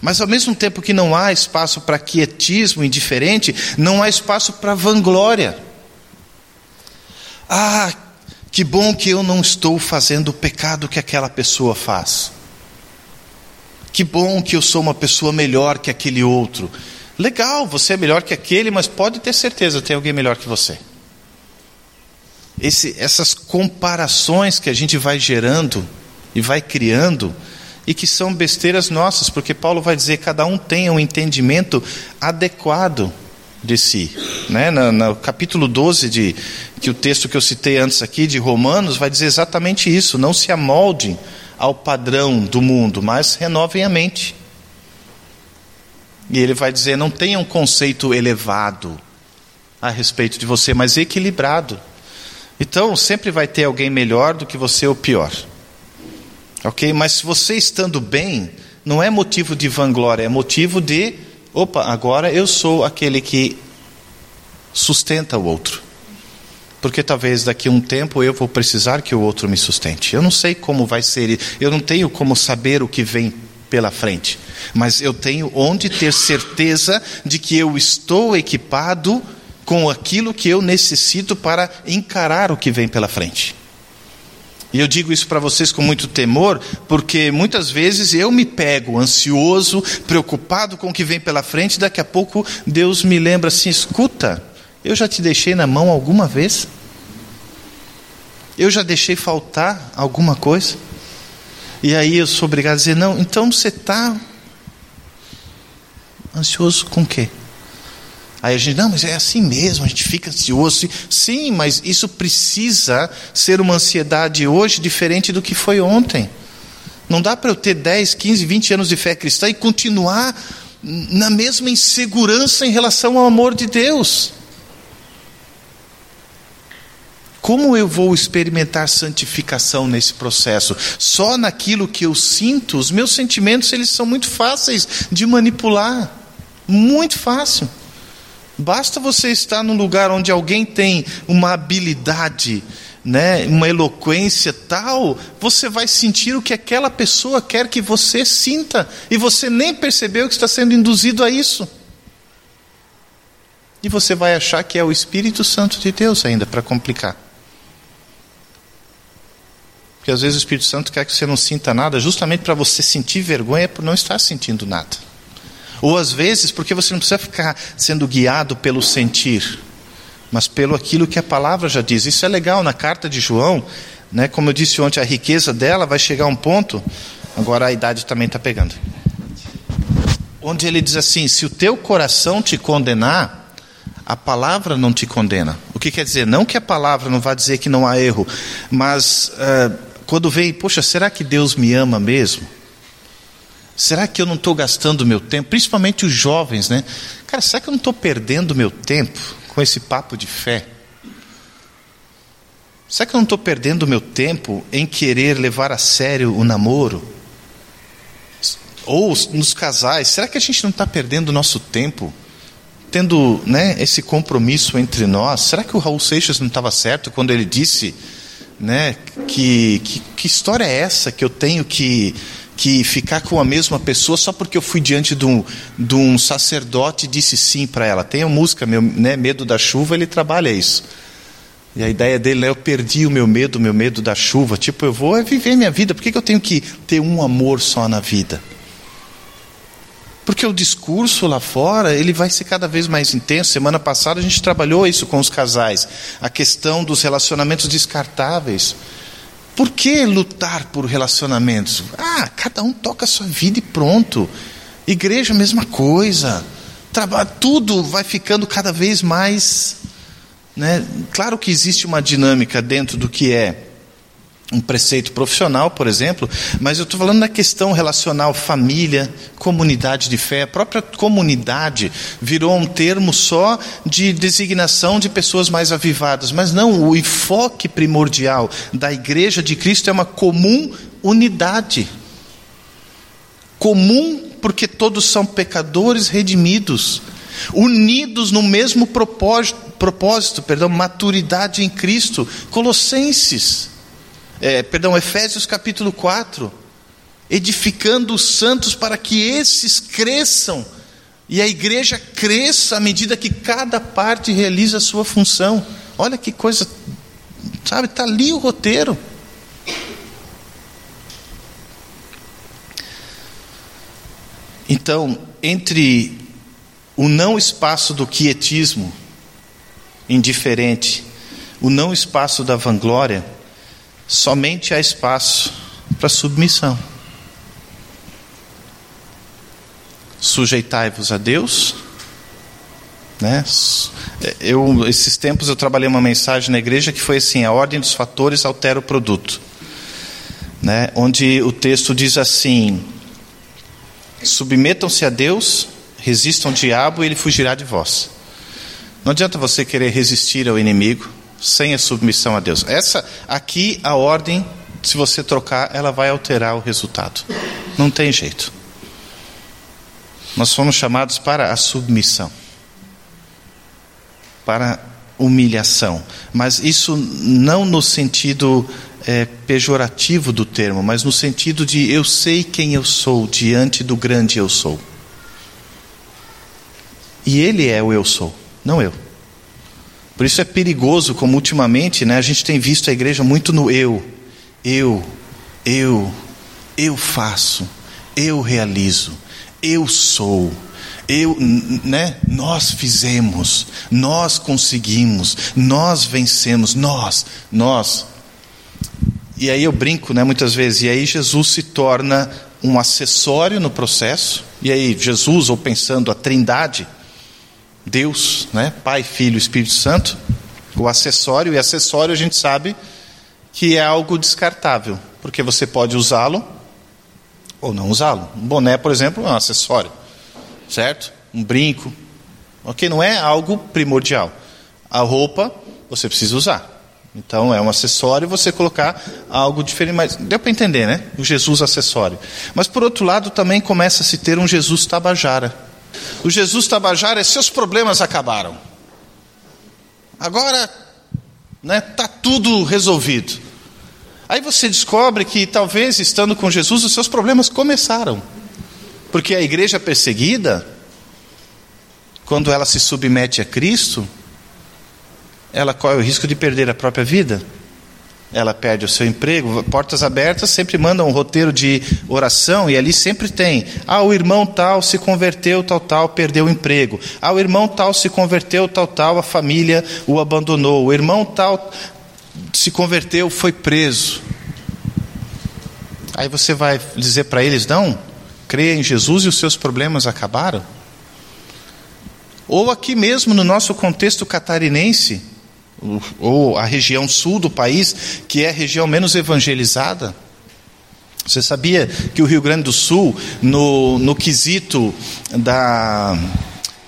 Mas ao mesmo tempo que não há espaço para quietismo indiferente, não há espaço para vanglória. Ah, que bom que eu não estou fazendo o pecado que aquela pessoa faz. Que bom que eu sou uma pessoa melhor que aquele outro. Legal, você é melhor que aquele, mas pode ter certeza, tem alguém melhor que você. Esse, essas comparações que a gente vai gerando e vai criando, e que são besteiras nossas, porque Paulo vai dizer: cada um tenha um entendimento adequado de si. Né? No, no, capítulo 12, de, que o texto que eu citei antes aqui, de Romanos, vai dizer exatamente isso: não se amoldem ao padrão do mundo, mas renovem a mente. E ele vai dizer: não tenha um conceito elevado a respeito de você, mas equilibrado. Então, sempre vai ter alguém melhor do que você ou pior. Ok? Mas você estando bem, não é motivo de vanglória, é motivo de: opa, agora eu sou aquele que sustenta o outro porque talvez daqui a um tempo eu vou precisar que o outro me sustente. Eu não sei como vai ser, eu não tenho como saber o que vem pela frente, mas eu tenho onde ter certeza de que eu estou equipado com aquilo que eu necessito para encarar o que vem pela frente. E eu digo isso para vocês com muito temor, porque muitas vezes eu me pego ansioso, preocupado com o que vem pela frente, daqui a pouco Deus me lembra assim: escuta, eu já te deixei na mão alguma vez? Eu já deixei faltar alguma coisa? E aí eu sou obrigado a dizer: não, então você está ansioso com o quê? Aí a gente, não, mas é assim mesmo, a gente fica ansioso. Sim, mas isso precisa ser uma ansiedade hoje diferente do que foi ontem. Não dá para eu ter 10, 15, 20 anos de fé cristã e continuar na mesma insegurança em relação ao amor de Deus. Como eu vou experimentar santificação nesse processo? Só naquilo que eu sinto? Os meus sentimentos, eles são muito fáceis de manipular. Muito fácil. Basta você estar num lugar onde alguém tem uma habilidade, né, uma eloquência tal, você vai sentir o que aquela pessoa quer que você sinta, e você nem percebeu que está sendo induzido a isso. E você vai achar que é o Espírito Santo de Deus ainda para complicar. Porque às vezes o Espírito Santo quer que você não sinta nada, justamente para você sentir vergonha por não estar sentindo nada. Ou às vezes porque você não precisa ficar sendo guiado pelo sentir, mas pelo aquilo que a palavra já diz. Isso é legal na carta de João, né? Como eu disse ontem, a riqueza dela vai chegar a um ponto. Agora a idade também está pegando. Onde ele diz assim: se o teu coração te condenar, a palavra não te condena. O que quer dizer? Não que a palavra não vá dizer que não há erro, mas uh, quando vem, poxa, será que Deus me ama mesmo? Será que eu não estou gastando meu tempo? Principalmente os jovens, né? Cara, será que eu não estou perdendo meu tempo com esse papo de fé? Será que eu não estou perdendo meu tempo em querer levar a sério o namoro? Ou nos casais, será que a gente não está perdendo nosso tempo tendo né, esse compromisso entre nós? Será que o Raul Seixas não estava certo quando ele disse né, que, que, que história é essa que eu tenho que que ficar com a mesma pessoa só porque eu fui diante de um, de um sacerdote e disse sim para ela. Tem a música, meu, né, Medo da Chuva, ele trabalha isso. E a ideia dele é: eu perdi o meu medo, o meu medo da chuva. Tipo, eu vou viver minha vida, por que, que eu tenho que ter um amor só na vida? Porque o discurso lá fora, ele vai ser cada vez mais intenso. Semana passada a gente trabalhou isso com os casais, a questão dos relacionamentos descartáveis. Por que lutar por relacionamentos? Ah, cada um toca a sua vida e pronto. Igreja, mesma coisa. Trabalho, tudo vai ficando cada vez mais. Né? Claro que existe uma dinâmica dentro do que é um preceito profissional, por exemplo, mas eu estou falando da questão relacional família, comunidade de fé. A própria comunidade virou um termo só de designação de pessoas mais avivadas, mas não, o enfoque primordial da igreja de Cristo é uma comum unidade. Comum porque todos são pecadores redimidos, unidos no mesmo propósito, propósito perdão, maturidade em Cristo. Colossenses é, perdão, Efésios capítulo 4, edificando os santos para que esses cresçam e a igreja cresça à medida que cada parte realiza a sua função. Olha que coisa, sabe, está ali o roteiro. Então, entre o não espaço do quietismo indiferente, o não espaço da vanglória, somente há espaço para submissão. Sujeitai-vos a Deus. Né? Eu, esses tempos eu trabalhei uma mensagem na igreja que foi assim: a ordem dos fatores altera o produto. Né? Onde o texto diz assim: submetam-se a Deus, resistam ao diabo e ele fugirá de vós. Não adianta você querer resistir ao inimigo, sem a submissão a Deus. Essa aqui a ordem, se você trocar, ela vai alterar o resultado. Não tem jeito. Nós fomos chamados para a submissão. Para humilhação, mas isso não no sentido é, pejorativo do termo, mas no sentido de eu sei quem eu sou diante do grande eu sou. E ele é o eu sou, não eu. Por isso é perigoso, como ultimamente né, a gente tem visto a igreja muito no eu, eu, eu, eu faço, eu realizo, eu sou, eu, né, nós fizemos, nós conseguimos, nós vencemos, nós, nós. E aí eu brinco, né, muitas vezes, e aí Jesus se torna um acessório no processo, e aí Jesus, ou pensando a trindade, Deus, né? Pai, Filho, Espírito Santo, o acessório, e acessório a gente sabe que é algo descartável, porque você pode usá-lo ou não usá-lo. Um boné, por exemplo, é um acessório, certo? Um brinco, ok? Não é algo primordial. A roupa você precisa usar. Então é um acessório você colocar algo diferente, mas deu para entender, né? O Jesus acessório. Mas por outro lado também começa a se ter um Jesus tabajara. O Jesus Tabajara, seus problemas acabaram. Agora está né, tá tudo resolvido. Aí você descobre que talvez estando com Jesus os seus problemas começaram. Porque a igreja perseguida, quando ela se submete a Cristo, ela corre o risco de perder a própria vida ela perde o seu emprego. Portas Abertas sempre manda um roteiro de oração e ali sempre tem: ah, o irmão tal se converteu, tal, tal, perdeu o emprego. Ah, o irmão tal se converteu, tal, tal, a família o abandonou. O irmão tal se converteu, foi preso. Aí você vai dizer para eles: não, creia em Jesus e os seus problemas acabaram? ou aqui mesmo no nosso contexto catarinense, ou a região sul do país, que é a região menos evangelizada. Você sabia que o Rio Grande do Sul, no, no quesito da,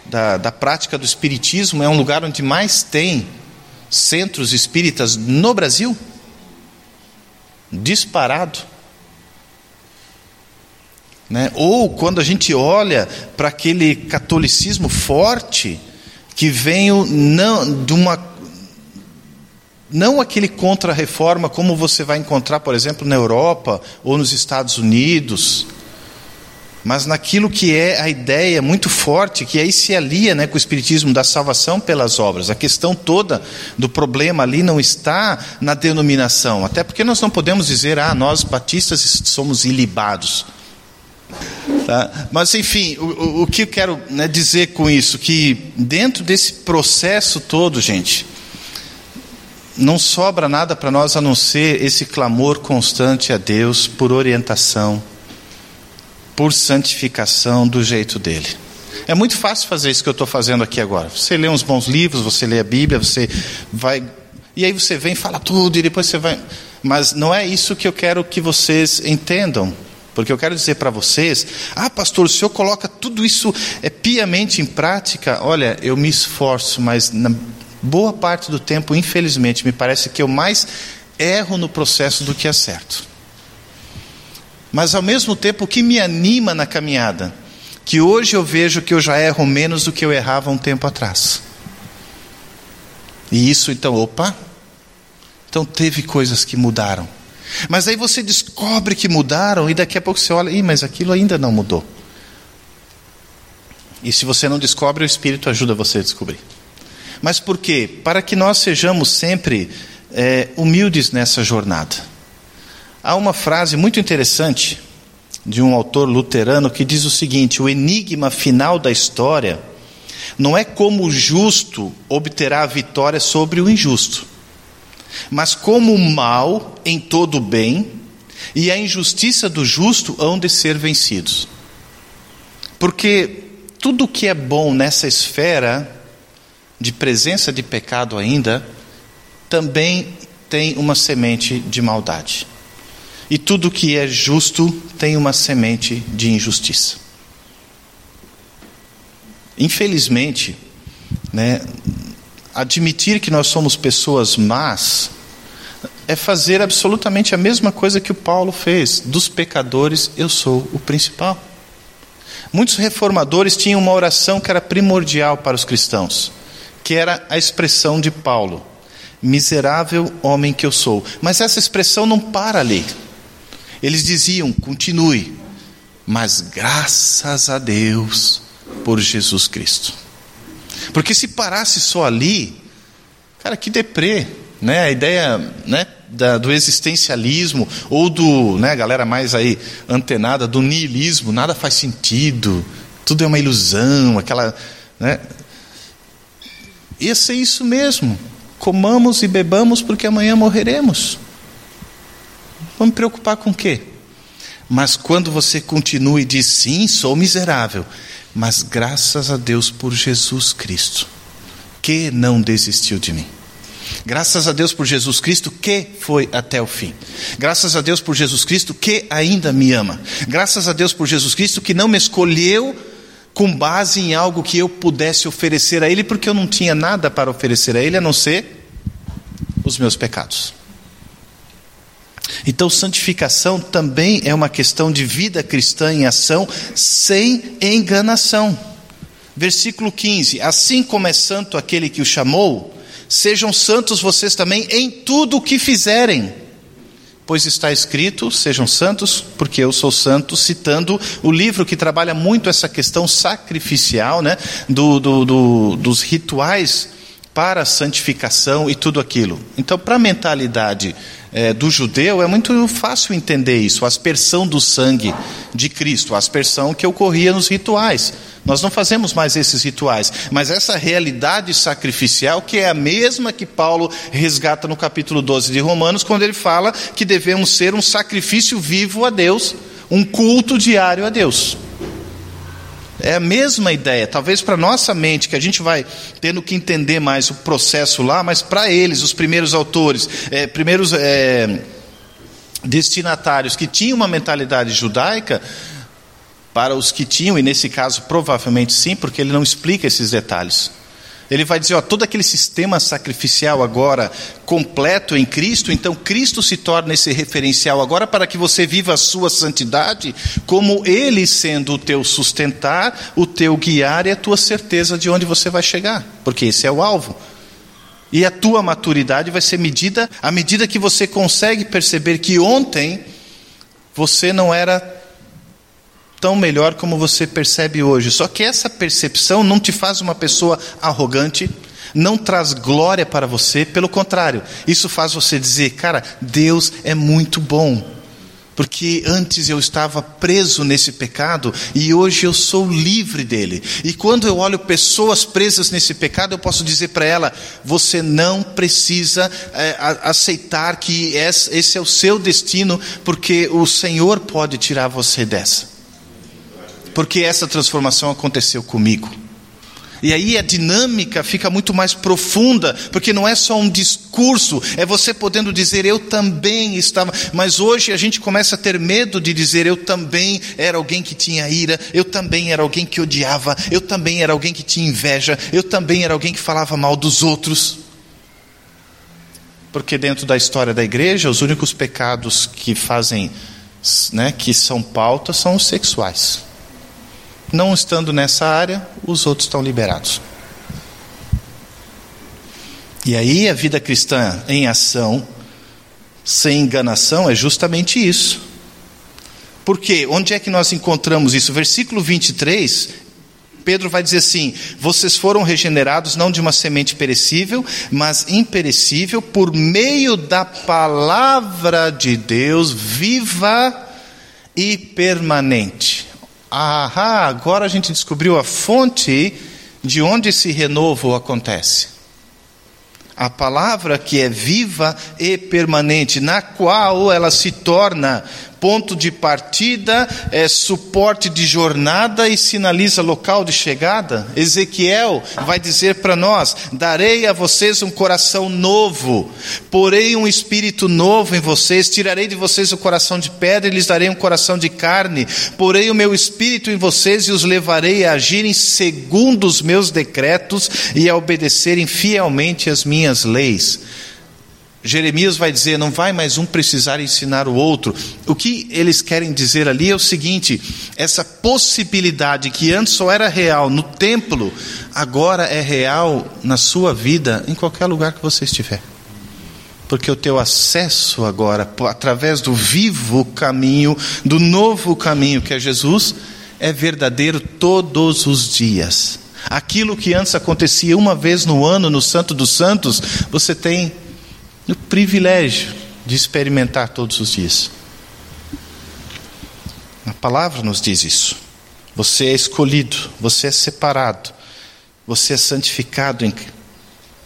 da, da prática do espiritismo, é um lugar onde mais tem centros espíritas no Brasil? Disparado. Né? Ou quando a gente olha para aquele catolicismo forte, que vem não, de uma não aquele contra-reforma como você vai encontrar, por exemplo, na Europa ou nos Estados Unidos, mas naquilo que é a ideia muito forte, que aí se alia né, com o Espiritismo da salvação pelas obras. A questão toda do problema ali não está na denominação, até porque nós não podemos dizer, ah, nós batistas somos ilibados. Tá? Mas, enfim, o, o que eu quero né, dizer com isso? Que dentro desse processo todo, gente, não sobra nada para nós a não ser esse clamor constante a Deus por orientação, por santificação do jeito dele. É muito fácil fazer isso que eu estou fazendo aqui agora. Você lê uns bons livros, você lê a Bíblia, você vai. E aí você vem, fala tudo, e depois você vai. Mas não é isso que eu quero que vocês entendam. Porque eu quero dizer para vocês: ah, pastor, o senhor coloca tudo isso é, piamente em prática. Olha, eu me esforço, mas na boa parte do tempo, infelizmente, me parece que eu mais erro no processo do que acerto. Mas ao mesmo tempo, o que me anima na caminhada? Que hoje eu vejo que eu já erro menos do que eu errava um tempo atrás. E isso então, opa, então teve coisas que mudaram. Mas aí você descobre que mudaram e daqui a pouco você olha, Ih, mas aquilo ainda não mudou. E se você não descobre, o Espírito ajuda você a descobrir. Mas por quê? Para que nós sejamos sempre é, humildes nessa jornada. Há uma frase muito interessante de um autor luterano que diz o seguinte: o enigma final da história não é como o justo obterá a vitória sobre o injusto, mas como o mal em todo o bem e a injustiça do justo hão de ser vencidos. Porque tudo que é bom nessa esfera de presença de pecado ainda, também tem uma semente de maldade. E tudo que é justo tem uma semente de injustiça. Infelizmente, né, admitir que nós somos pessoas más é fazer absolutamente a mesma coisa que o Paulo fez: dos pecadores eu sou o principal. Muitos reformadores tinham uma oração que era primordial para os cristãos que era a expressão de Paulo: miserável homem que eu sou. Mas essa expressão não para ali. Eles diziam: continue, mas graças a Deus por Jesus Cristo. Porque se parasse só ali, cara, que deprê, né? A ideia, né? Da, do existencialismo ou do, né, galera mais aí antenada do niilismo, nada faz sentido, tudo é uma ilusão, aquela, né? Ia ser isso mesmo. Comamos e bebamos porque amanhã morreremos. Vamos preocupar com o quê? Mas quando você continua e diz sim, sou miserável, mas graças a Deus por Jesus Cristo, que não desistiu de mim. Graças a Deus por Jesus Cristo que foi até o fim. Graças a Deus por Jesus Cristo que ainda me ama. Graças a Deus por Jesus Cristo que não me escolheu com base em algo que eu pudesse oferecer a Ele, porque eu não tinha nada para oferecer a Ele a não ser os meus pecados. Então, santificação também é uma questão de vida cristã em ação, sem enganação. Versículo 15: Assim como é santo aquele que o chamou, sejam santos vocês também em tudo o que fizerem pois está escrito: sejam santos, porque eu sou santo, citando o livro que trabalha muito essa questão sacrificial, né, do, do, do dos rituais para a santificação e tudo aquilo. Então, para a mentalidade é, do judeu, é muito fácil entender isso, a aspersão do sangue de Cristo, a aspersão que ocorria nos rituais. Nós não fazemos mais esses rituais, mas essa realidade sacrificial, que é a mesma que Paulo resgata no capítulo 12 de Romanos, quando ele fala que devemos ser um sacrifício vivo a Deus, um culto diário a Deus. É a mesma ideia. Talvez para nossa mente, que a gente vai tendo que entender mais o processo lá, mas para eles, os primeiros autores, é, primeiros é, destinatários que tinham uma mentalidade judaica, para os que tinham, e nesse caso provavelmente sim, porque ele não explica esses detalhes. Ele vai dizer, ó, todo aquele sistema sacrificial agora completo em Cristo, então Cristo se torna esse referencial agora para que você viva a sua santidade, como Ele sendo o teu sustentar, o teu guiar e a tua certeza de onde você vai chegar, porque esse é o alvo. E a tua maturidade vai ser medida à medida que você consegue perceber que ontem você não era tão melhor como você percebe hoje. Só que essa percepção não te faz uma pessoa arrogante, não traz glória para você, pelo contrário, isso faz você dizer, cara, Deus é muito bom. Porque antes eu estava preso nesse pecado e hoje eu sou livre dele. E quando eu olho pessoas presas nesse pecado, eu posso dizer para ela: você não precisa é, aceitar que esse é o seu destino, porque o Senhor pode tirar você dessa porque essa transformação aconteceu comigo. E aí a dinâmica fica muito mais profunda, porque não é só um discurso, é você podendo dizer eu também estava, mas hoje a gente começa a ter medo de dizer eu também era alguém que tinha ira, eu também era alguém que odiava, eu também era alguém que tinha inveja, eu também era alguém que falava mal dos outros. Porque dentro da história da igreja, os únicos pecados que fazem, né, que são pauta são os sexuais. Não estando nessa área, os outros estão liberados. E aí a vida cristã em ação, sem enganação, é justamente isso. Porque onde é que nós encontramos isso? Versículo 23, Pedro vai dizer assim: Vocês foram regenerados não de uma semente perecível, mas imperecível, por meio da palavra de Deus viva e permanente. Ah, agora a gente descobriu a fonte de onde esse renovo acontece. A palavra que é viva e permanente, na qual ela se torna ponto de partida, é suporte de jornada e sinaliza local de chegada. Ezequiel vai dizer para nós: Darei a vocês um coração novo, porei um espírito novo em vocês, tirarei de vocês o coração de pedra e lhes darei um coração de carne, porei o meu espírito em vocês e os levarei a agirem segundo os meus decretos e a obedecerem fielmente as minhas leis. Jeremias vai dizer: não vai mais um precisar ensinar o outro. O que eles querem dizer ali é o seguinte: essa possibilidade que antes só era real no templo, agora é real na sua vida, em qualquer lugar que você estiver. Porque o teu acesso agora, através do vivo caminho, do novo caminho que é Jesus, é verdadeiro todos os dias. Aquilo que antes acontecia uma vez no ano no Santo dos Santos, você tem no privilégio de experimentar todos os dias. A palavra nos diz isso. Você é escolhido, você é separado, você é santificado, em...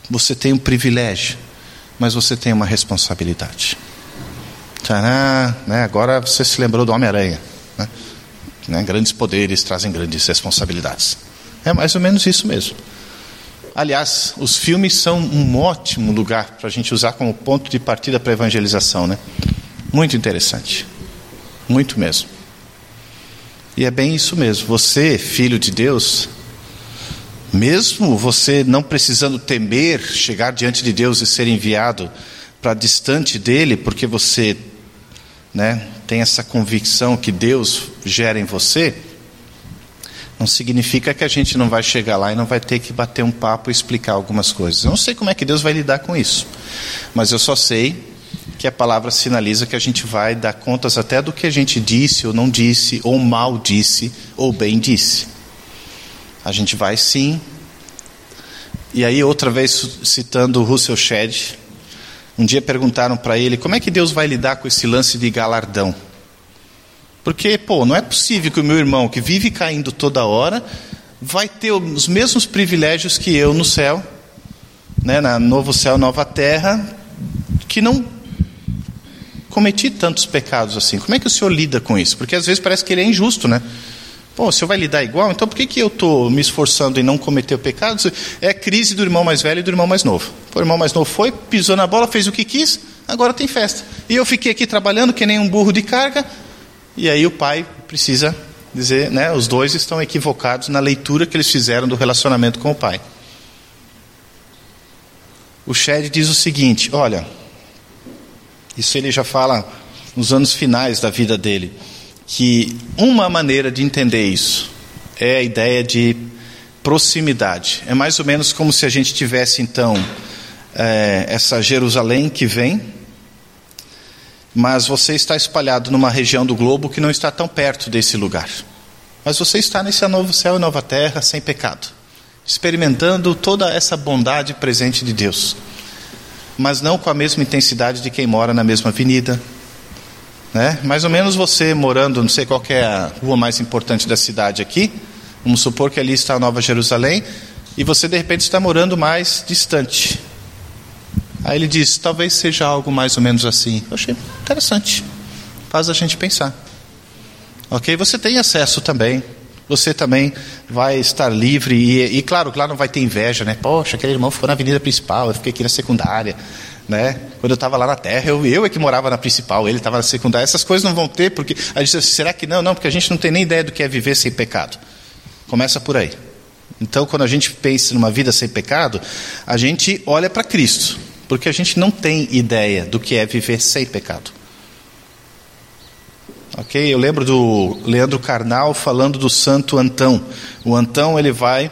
você tem um privilégio, mas você tem uma responsabilidade. Tcharam, né? Agora você se lembrou do Homem-Aranha. Né? Né? Grandes poderes trazem grandes responsabilidades. É mais ou menos isso mesmo. Aliás, os filmes são um ótimo lugar para a gente usar como ponto de partida para a evangelização, né? Muito interessante. Muito mesmo. E é bem isso mesmo. Você, filho de Deus, mesmo você não precisando temer chegar diante de Deus e ser enviado para distante dele, porque você né, tem essa convicção que Deus gera em você, não significa que a gente não vai chegar lá e não vai ter que bater um papo e explicar algumas coisas. Eu não sei como é que Deus vai lidar com isso, mas eu só sei que a palavra sinaliza que a gente vai dar contas até do que a gente disse ou não disse, ou mal disse, ou bem disse. A gente vai sim. E aí, outra vez, citando o Russell Shedd, um dia perguntaram para ele como é que Deus vai lidar com esse lance de galardão. Porque, pô, não é possível que o meu irmão, que vive caindo toda hora, vai ter os mesmos privilégios que eu no céu, né, na novo céu, nova terra, que não cometi tantos pecados assim. Como é que o senhor lida com isso? Porque às vezes parece que ele é injusto, né? Pô, o senhor vai lidar igual? Então por que, que eu estou me esforçando em não cometer o pecado? É crise do irmão mais velho e do irmão mais novo. O irmão mais novo foi, pisou na bola, fez o que quis, agora tem festa. E eu fiquei aqui trabalhando que nem um burro de carga, e aí o pai precisa dizer, né, os dois estão equivocados na leitura que eles fizeram do relacionamento com o pai. O Shed diz o seguinte: olha, isso ele já fala nos anos finais da vida dele, que uma maneira de entender isso é a ideia de proximidade. É mais ou menos como se a gente tivesse então é, essa Jerusalém que vem, mas você está espalhado numa região do globo que não está tão perto desse lugar. Mas você está nesse novo céu e nova terra sem pecado, experimentando toda essa bondade presente de Deus, mas não com a mesma intensidade de quem mora na mesma avenida. Né? Mais ou menos você morando, não sei qual é a rua mais importante da cidade aqui, vamos supor que ali está a Nova Jerusalém, e você de repente está morando mais distante. Aí ele diz: talvez seja algo mais ou menos assim. Eu achei interessante, faz a gente pensar. Ok? Você tem acesso também. Você também vai estar livre. E, e claro, lá não vai ter inveja, né? Poxa, aquele irmão ficou na avenida principal, eu fiquei aqui na secundária. Né? Quando eu estava lá na terra, eu, eu é que morava na principal, ele estava na secundária. Essas coisas não vão ter, porque a gente diz, será que não? Não, porque a gente não tem nem ideia do que é viver sem pecado. Começa por aí. Então, quando a gente pensa numa vida sem pecado, a gente olha para Cristo, porque a gente não tem ideia do que é viver sem pecado. Ok? Eu lembro do Leandro Carnal falando do Santo Antão. O Antão ele vai,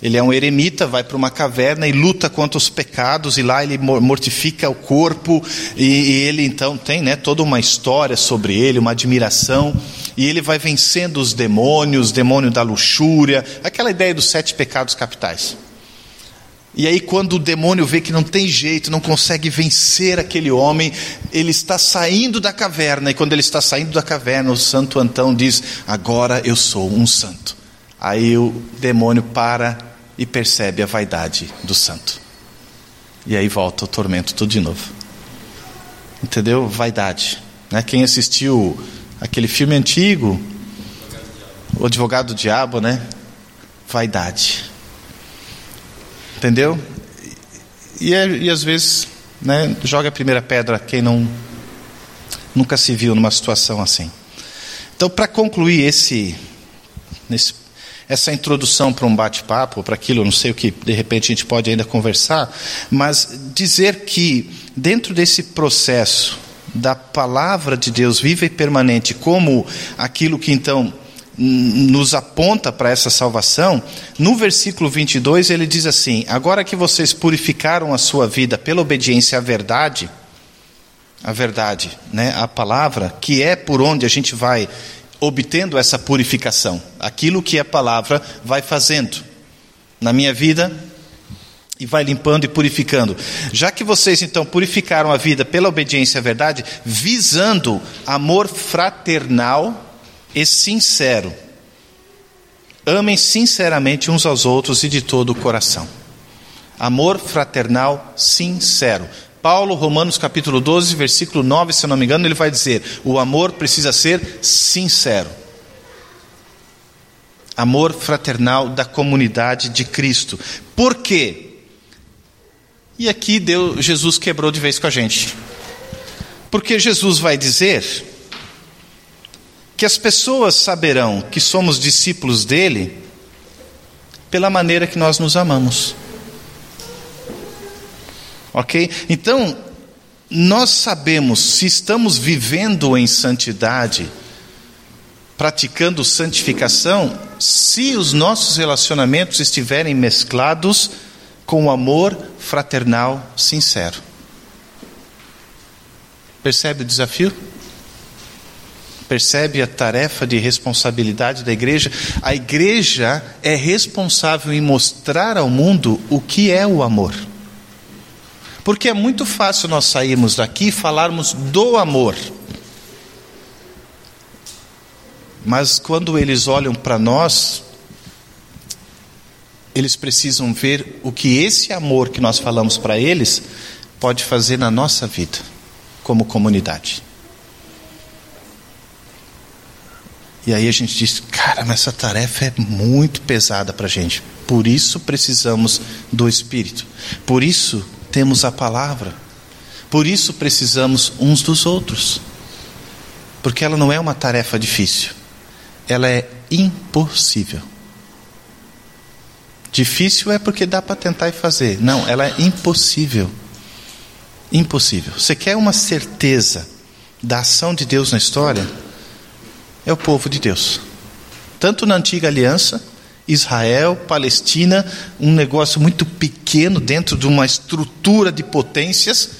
ele é um eremita, vai para uma caverna e luta contra os pecados e lá ele mortifica o corpo e, e ele então tem, né, toda uma história sobre ele, uma admiração e ele vai vencendo os demônios, demônio da luxúria, aquela ideia dos sete pecados capitais. E aí, quando o demônio vê que não tem jeito, não consegue vencer aquele homem, ele está saindo da caverna. E quando ele está saindo da caverna, o santo Antão diz: Agora eu sou um santo. Aí o demônio para e percebe a vaidade do santo. E aí volta o tormento tudo de novo. Entendeu? Vaidade. Né? Quem assistiu aquele filme antigo, O Advogado do Diabo, né? Vaidade. Entendeu? E, é, e às vezes, né, joga a primeira pedra quem não nunca se viu numa situação assim. Então, para concluir esse, nesse, essa introdução para um bate-papo, para aquilo, não sei o que de repente a gente pode ainda conversar, mas dizer que dentro desse processo da palavra de Deus viva e permanente, como aquilo que então nos aponta para essa salvação, no versículo 22 ele diz assim: Agora que vocês purificaram a sua vida pela obediência à verdade, a verdade, né, a palavra, que é por onde a gente vai obtendo essa purificação, aquilo que a palavra vai fazendo na minha vida e vai limpando e purificando. Já que vocês então purificaram a vida pela obediência à verdade, visando amor fraternal e sincero. Amem sinceramente uns aos outros e de todo o coração. Amor fraternal sincero. Paulo, Romanos capítulo 12, versículo 9, se eu não me engano, ele vai dizer: o amor precisa ser sincero. Amor fraternal da comunidade de Cristo. Por quê? E aqui Deus, Jesus quebrou de vez com a gente. Porque Jesus vai dizer que as pessoas saberão que somos discípulos dele pela maneira que nós nos amamos. Ok? Então, nós sabemos se estamos vivendo em santidade, praticando santificação, se os nossos relacionamentos estiverem mesclados com o amor fraternal sincero. Percebe o desafio? Percebe a tarefa de responsabilidade da igreja? A igreja é responsável em mostrar ao mundo o que é o amor. Porque é muito fácil nós sairmos daqui e falarmos do amor. Mas quando eles olham para nós, eles precisam ver o que esse amor que nós falamos para eles pode fazer na nossa vida, como comunidade. E aí a gente diz: cara, mas essa tarefa é muito pesada para a gente. Por isso precisamos do Espírito. Por isso temos a palavra. Por isso precisamos uns dos outros. Porque ela não é uma tarefa difícil. Ela é impossível. Difícil é porque dá para tentar e fazer. Não, ela é impossível. Impossível. Você quer uma certeza da ação de Deus na história? É o povo de Deus. Tanto na antiga aliança, Israel, Palestina, um negócio muito pequeno dentro de uma estrutura de potências,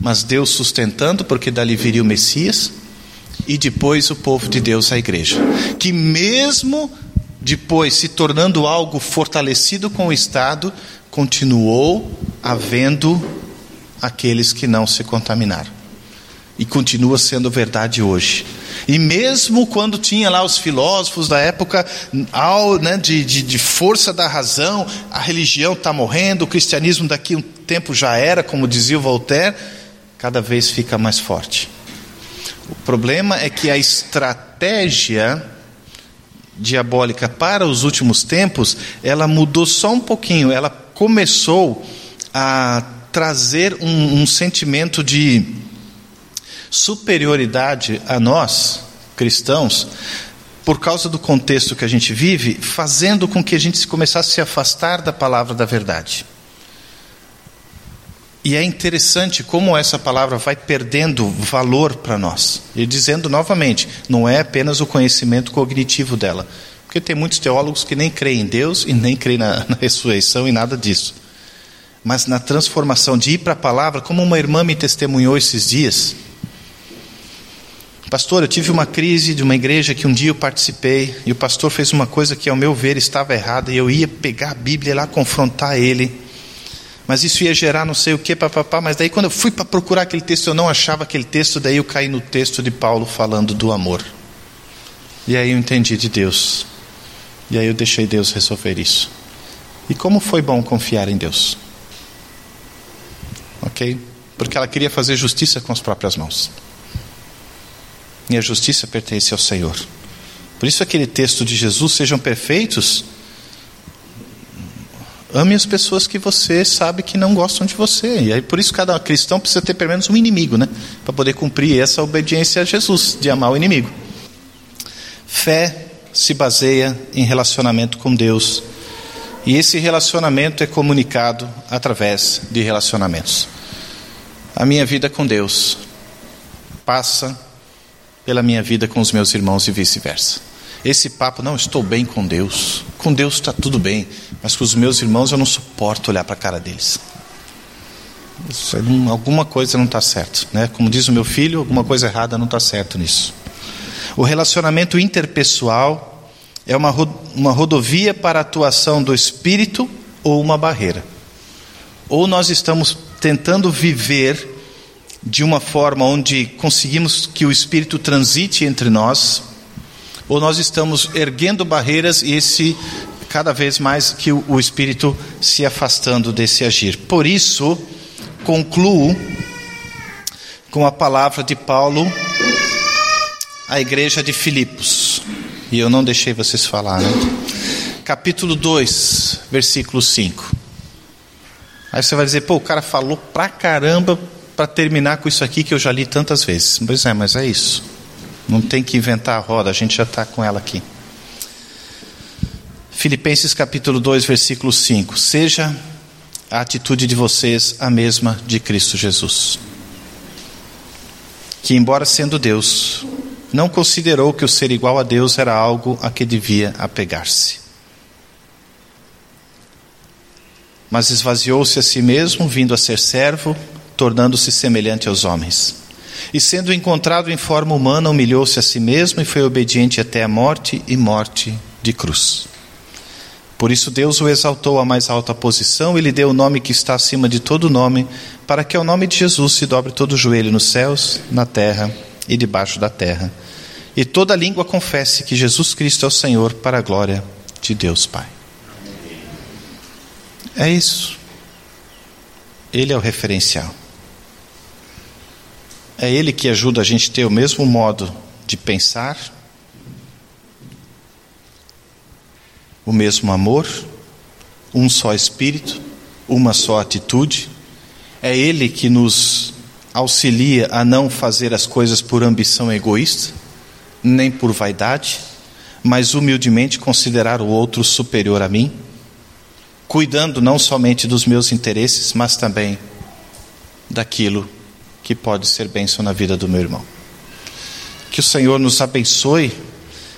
mas Deus sustentando, porque dali viria o Messias, e depois o povo de Deus, a igreja, que mesmo depois se tornando algo fortalecido com o Estado, continuou havendo aqueles que não se contaminaram. E continua sendo verdade hoje. E mesmo quando tinha lá os filósofos da época ao, né, de, de, de força da razão, a religião está morrendo, o cristianismo daqui um tempo já era, como dizia o Voltaire, cada vez fica mais forte. O problema é que a estratégia diabólica para os últimos tempos, ela mudou só um pouquinho, ela começou a trazer um, um sentimento de superioridade a nós, cristãos, por causa do contexto que a gente vive, fazendo com que a gente começasse a se afastar da palavra da verdade. E é interessante como essa palavra vai perdendo valor para nós. E dizendo novamente, não é apenas o conhecimento cognitivo dela. Porque tem muitos teólogos que nem creem em Deus e nem creem na, [LAUGHS] na ressurreição e nada disso. Mas na transformação de ir para a palavra, como uma irmã me testemunhou esses dias. Pastor, eu tive uma crise de uma igreja que um dia eu participei e o pastor fez uma coisa que, ao meu ver, estava errada e eu ia pegar a Bíblia e lá confrontar ele mas isso ia gerar não sei o que, papapá. Mas daí, quando eu fui para procurar aquele texto, eu não achava aquele texto, daí eu caí no texto de Paulo falando do amor. E aí eu entendi de Deus. E aí eu deixei Deus resolver isso. E como foi bom confiar em Deus. Ok? Porque ela queria fazer justiça com as próprias mãos. E a justiça pertence ao Senhor. Por isso, aquele texto de Jesus: sejam perfeitos Ame as pessoas que você sabe que não gostam de você. E aí por isso cada cristão precisa ter pelo menos um inimigo, né? Para poder cumprir essa obediência a Jesus, de amar o inimigo. Fé se baseia em relacionamento com Deus. E esse relacionamento é comunicado através de relacionamentos. A minha vida com Deus passa pela minha vida com os meus irmãos e vice-versa. Esse papo, não, estou bem com Deus. Com Deus está tudo bem, mas com os meus irmãos eu não suporto olhar para a cara deles. Alguma coisa não está certo, né? Como diz o meu filho, alguma coisa errada não está certo nisso. O relacionamento interpessoal é uma, uma rodovia para a atuação do espírito ou uma barreira. Ou nós estamos tentando viver de uma forma onde conseguimos que o espírito transite entre nós, ou nós estamos erguendo barreiras e esse cada vez mais que o, espírito se afastando desse agir. Por isso, concluo com a palavra de Paulo à igreja de Filipos. E eu não deixei vocês falar, né? Capítulo 2, versículo 5. Aí você vai dizer, pô, o cara falou pra caramba para terminar com isso aqui que eu já li tantas vezes. Pois é, mas é isso. Não tem que inventar a roda, a gente já está com ela aqui. Filipenses capítulo 2, versículo 5. Seja a atitude de vocês a mesma de Cristo Jesus. Que, embora sendo Deus, não considerou que o ser igual a Deus era algo a que devia apegar-se. Mas esvaziou-se a si mesmo, vindo a ser servo, tornando-se semelhante aos homens e sendo encontrado em forma humana, humilhou-se a si mesmo e foi obediente até a morte e morte de cruz. Por isso Deus o exaltou à mais alta posição e lhe deu o nome que está acima de todo nome, para que ao nome de Jesus se dobre todo o joelho nos céus, na terra e debaixo da terra, e toda língua confesse que Jesus Cristo é o Senhor, para a glória de Deus Pai. É isso. Ele é o referencial. É Ele que ajuda a gente a ter o mesmo modo de pensar, o mesmo amor, um só espírito, uma só atitude. É Ele que nos auxilia a não fazer as coisas por ambição egoísta, nem por vaidade, mas humildemente considerar o outro superior a mim, cuidando não somente dos meus interesses, mas também daquilo que pode ser bênção na vida do meu irmão. Que o Senhor nos abençoe,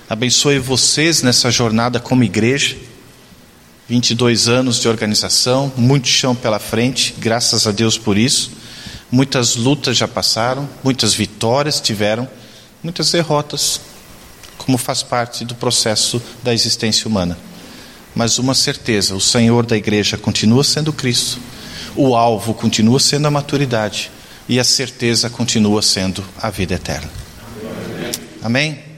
abençoe vocês nessa jornada como igreja. 22 anos de organização, muito chão pela frente, graças a Deus por isso. Muitas lutas já passaram, muitas vitórias tiveram, muitas derrotas, como faz parte do processo da existência humana. Mas uma certeza: o Senhor da igreja continua sendo Cristo, o alvo continua sendo a maturidade e a certeza continua sendo a vida eterna. Amém?